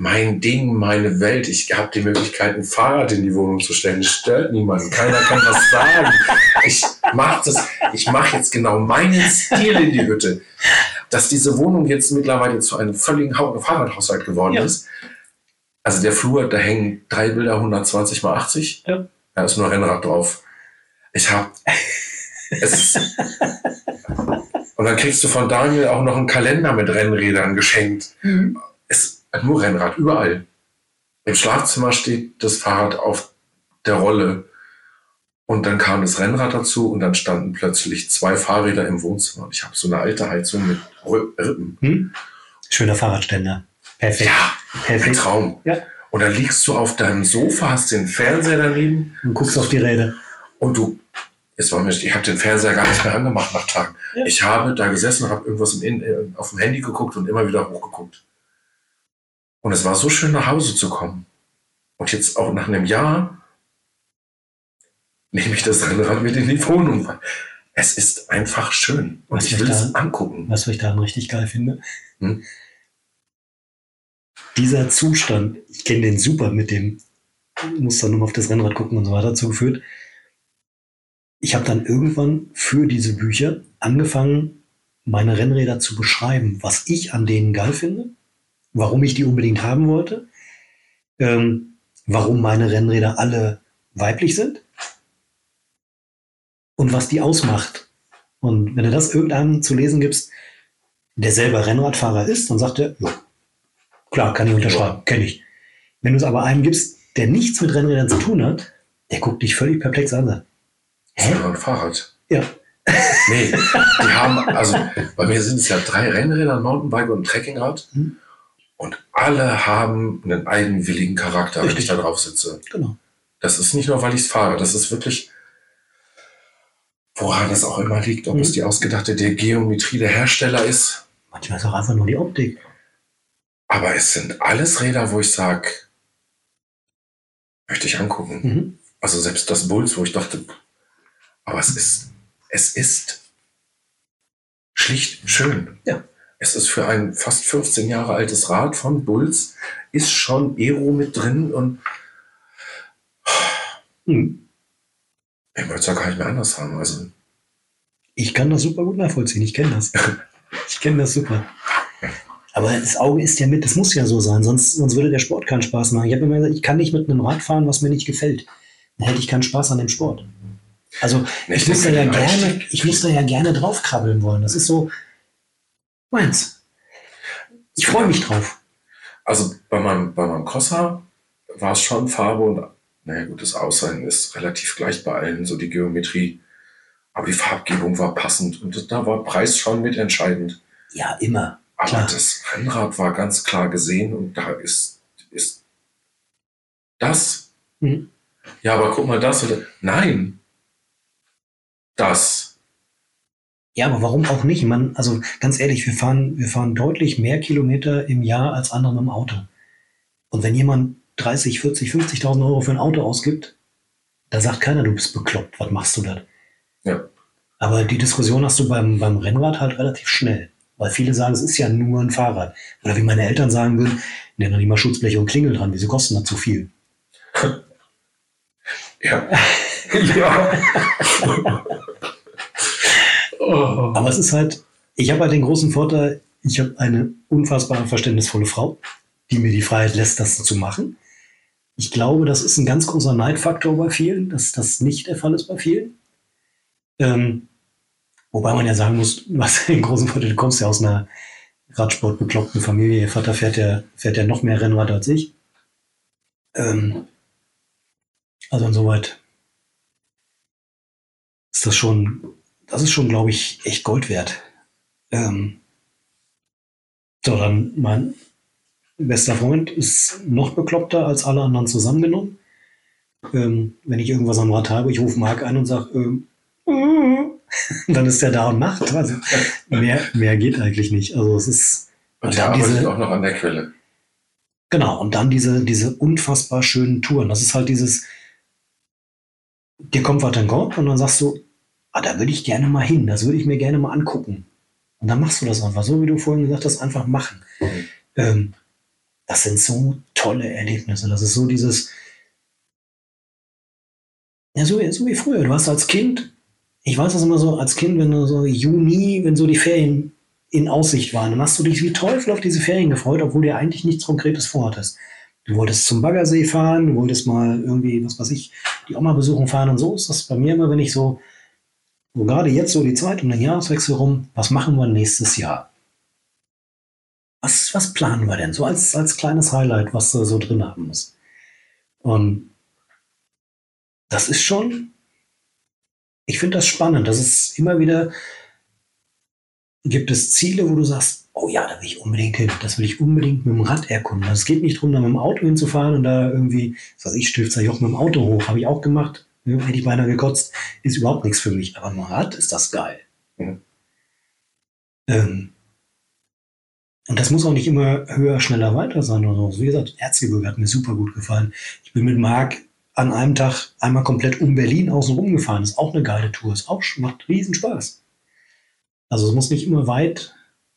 mein Ding, meine Welt. Ich habe die Möglichkeit, ein Fahrrad in die Wohnung zu stellen. Es stört niemanden. Keiner kann was sagen. Ich mache das, ich mache jetzt genau meinen Stil in die Hütte. Dass diese Wohnung jetzt mittlerweile zu einem völligen Hau- Fahrradhaushalt geworden Ja. ist. Also der Flur, da hängen drei Bilder 120 mal 80. Ja. Da ist nur Rennrad drauf. Ich habe und dann kriegst du von Daniel auch noch einen Kalender mit Rennrädern geschenkt. Es nur Rennrad, überall. Im Schlafzimmer steht das Fahrrad auf der Rolle. Und dann kam das Rennrad dazu und dann standen plötzlich zwei Fahrräder im Wohnzimmer. Und ich habe so eine alte Heizung mit Rippen. Hm? Schöner Fahrradständer. Perfekt. Ja, ein Perfekt. Traum. Ja. Und dann liegst du auf deinem Sofa, hast den Fernseher daneben Und guckst auf die Räder. und du, jetzt war mir, ich habe den Fernseher gar nicht mehr angemacht nach Tagen. Ja. Ich habe da gesessen und habe irgendwas im, äh, auf dem Handy geguckt und immer wieder hochgeguckt. Und es war so schön, nach Hause zu kommen. Und jetzt auch nach einem Jahr nehme ich das Rennrad mit in die Wohnung. Es ist einfach schön. Und Was ich will es da- angucken. Was ich daran richtig geil finde? Hm? Dieser Zustand, ich kenne den super mit dem, muss dann nur auf das Rennrad gucken und so weiter zugeführt. Ich habe dann irgendwann für diese Bücher angefangen, meine Rennräder zu beschreiben, was ich an denen geil finde, warum ich die unbedingt haben wollte, ähm, warum meine Rennräder alle weiblich sind und was die ausmacht. Und wenn du das irgendeinem zu lesen gibst, der selber Rennradfahrer ist, dann sagt er, ja, klar, kann ich unterschreiben, kenne ich. Wenn du es aber einem gibst, der nichts mit Rennrädern zu tun hat, der guckt dich völlig perplex an. Hä? ein Fahrrad. Ja, Nee, die haben, also bei mir sind es ja drei Rennräder, ein Mountainbike und ein Trekkingrad. Hm. Und alle haben einen eigenwilligen Charakter, wenn Richtig. ich da drauf sitze. genau. Das ist nicht nur, weil ich es fahre, das ist wirklich, woran es auch immer liegt, ob Mhm. es die ausgedachte der Geometrie der Hersteller ist. Manchmal ist auch einfach nur die Optik. Aber es sind alles Räder, wo ich sage, möchte ich angucken. Mhm. Also selbst das Bulls, wo ich dachte, aber es ist, es ist schlicht schön. Ja. Es ist für ein fast 15 Jahre altes Rad von Bulls, ist schon Aero mit drin und Mhm. ich wollte es ja gar nicht mehr anders haben. Also Ich kann das super gut nachvollziehen. Ich kenne das. Ich kenne das super. Aber das Auge ist ja mit, das muss ja so sein, sonst, sonst würde der Sport keinen Spaß machen. Ich habe immer gesagt, ich kann nicht mit einem Rad fahren, was mir nicht gefällt. Dann hätte ich keinen Spaß an dem Sport. Also ich ich muss da ja gerne, ich muss da ja gerne draufkrabbeln wollen. Das ist so meins. Ich freue mich drauf. Also bei meinem, bei meinem Crosser war es schon Farbe und, naja gut, das Aussehen ist relativ gleich bei allen, so die Geometrie. Aber die Farbgebung war passend und da war Preis schon mitentscheidend. Ja, immer. Aber Klar. das Rennrad war ganz klar gesehen und da ist, ist das. Mhm. Ja, aber guck mal das oder. Nein! Das. Ja, aber warum auch nicht? Man, also ganz ehrlich, wir fahren, wir fahren deutlich mehr Kilometer im Jahr als andere mit dem Auto. Und wenn jemand 30, 40, 50.000 Euro für ein Auto ausgibt, da sagt keiner, du bist bekloppt, was machst du da? Ja. Aber die Diskussion hast du beim, beim Rennrad halt relativ schnell. Weil viele sagen, es ist ja nur ein Fahrrad. Oder wie meine Eltern sagen würden, nenn doch nicht mal Schutzbleche und Klingel dran, wieso kosten das zu viel? Ja. ja. Aber es ist halt, ich habe halt den großen Vorteil, ich habe eine unfassbar verständnisvolle Frau, die mir die Freiheit lässt, das zu machen. Ich glaube, das ist ein ganz großer Neidfaktor bei vielen, dass das nicht der Fall ist bei vielen. Ähm, wobei man ja sagen muss, hast den großen Vorteil, du kommst ja aus einer Radsportbekloppten Familie. Ihr Vater fährt ja, fährt ja noch mehr Rennrad als ich. Ähm, also insoweit ist das schon, das ist schon, glaube ich, echt Gold wert. Ähm, so, dann mein bester Freund ist noch bekloppter als alle anderen zusammengenommen. Ähm, wenn ich irgendwas am Rad habe, ich rufe Marc an und sage, ähm, dann ist der da und macht. Also, mehr, mehr geht eigentlich nicht. Also es ist Und der arbeitet diese- auch noch an der Quelle. Genau, und dann diese, diese unfassbar schönen Touren. Das ist halt dieses, dir kommt was in den Kopf und dann sagst du, ah, da würde ich gerne mal hin, das würde ich mir gerne mal angucken. Und dann machst du das einfach, so wie du vorhin gesagt hast, einfach machen. Mhm. Ähm, das sind so tolle Erlebnisse. Das ist so dieses, ja, so, so wie früher. Du hast als Kind, ich weiß das immer so, als Kind, wenn du so Juni, wenn so die Ferien in Aussicht waren, dann hast du dich wie Teufel auf diese Ferien gefreut, obwohl du ja eigentlich nichts Konkretes vorhattest. Du wolltest zum Baggersee fahren, du wolltest mal irgendwie, was weiß ich, die Oma besuchen fahren und so ist das bei mir immer, wenn ich so, so gerade jetzt so die Zeit um den Jahreswechsel rum, was machen wir nächstes Jahr? Was, was planen wir denn? So als, als kleines Highlight, was du so drin haben musst. Und das ist schon, ich finde das spannend. Das ist immer wieder, gibt es Ziele, wo du sagst, oh ja, da will ich unbedingt hin. Das will ich unbedingt mit dem Rad erkunden. Also es geht nicht darum, da mit dem Auto hinzufahren und da irgendwie, was weiß ich, ja auch mit dem Auto hoch. Habe ich auch gemacht. Hätte ich beinahe gekotzt. Ist überhaupt nichts für mich. Aber dem Rad ist das geil. Mhm. Ähm, und das muss auch nicht immer höher, schneller, weiter sein oder so. Wie gesagt, Erzgebirge hat mir super gut gefallen. Ich bin mit Marc an einem Tag einmal komplett um Berlin außen rum gefahren. Ist auch eine geile Tour. Ist auch, macht riesen Spaß. Also es muss nicht immer weit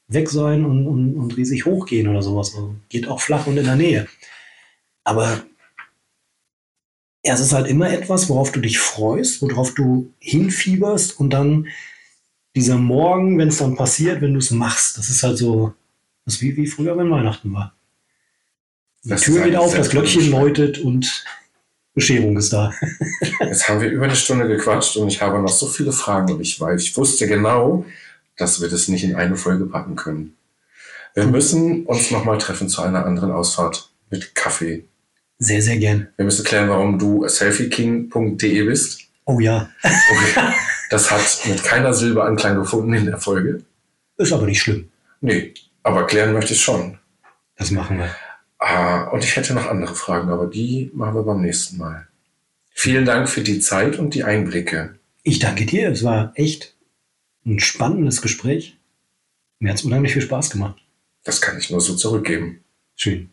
weg sein und, und, und riesig hochgehen oder sowas. Also geht auch flach und in der Nähe. Aber ja, es ist halt immer etwas, worauf du dich freust, worauf du hinfieberst und dann dieser Morgen, wenn es dann passiert, wenn du es machst, das ist halt so, das ist wie, wie früher, wenn Weihnachten war. Die das Tür geht auf, das Glöckchen läutet und Bescherung ist da. Jetzt haben wir über eine Stunde gequatscht und ich habe noch so viele Fragen und ich weiß, ich wusste genau, dass wir das nicht in eine Folge packen können. Wir müssen uns nochmal treffen zu einer anderen Ausfahrt mit Kaffee. Sehr, sehr gern. Wir müssen klären, warum du selfieking.de bist. Oh ja. Okay. Das hat mit keiner Silbe Anklang gefunden in der Folge. Ist aber nicht schlimm. Nee, aber klären möchte ich schon. Das machen wir. Ah, und ich hätte noch andere Fragen, aber die machen wir beim nächsten Mal. Vielen Dank für die Zeit und die Einblicke. Ich danke dir. Es war echt ein spannendes Gespräch. Mir hat es unheimlich viel Spaß gemacht. Das kann ich nur so zurückgeben. Schön.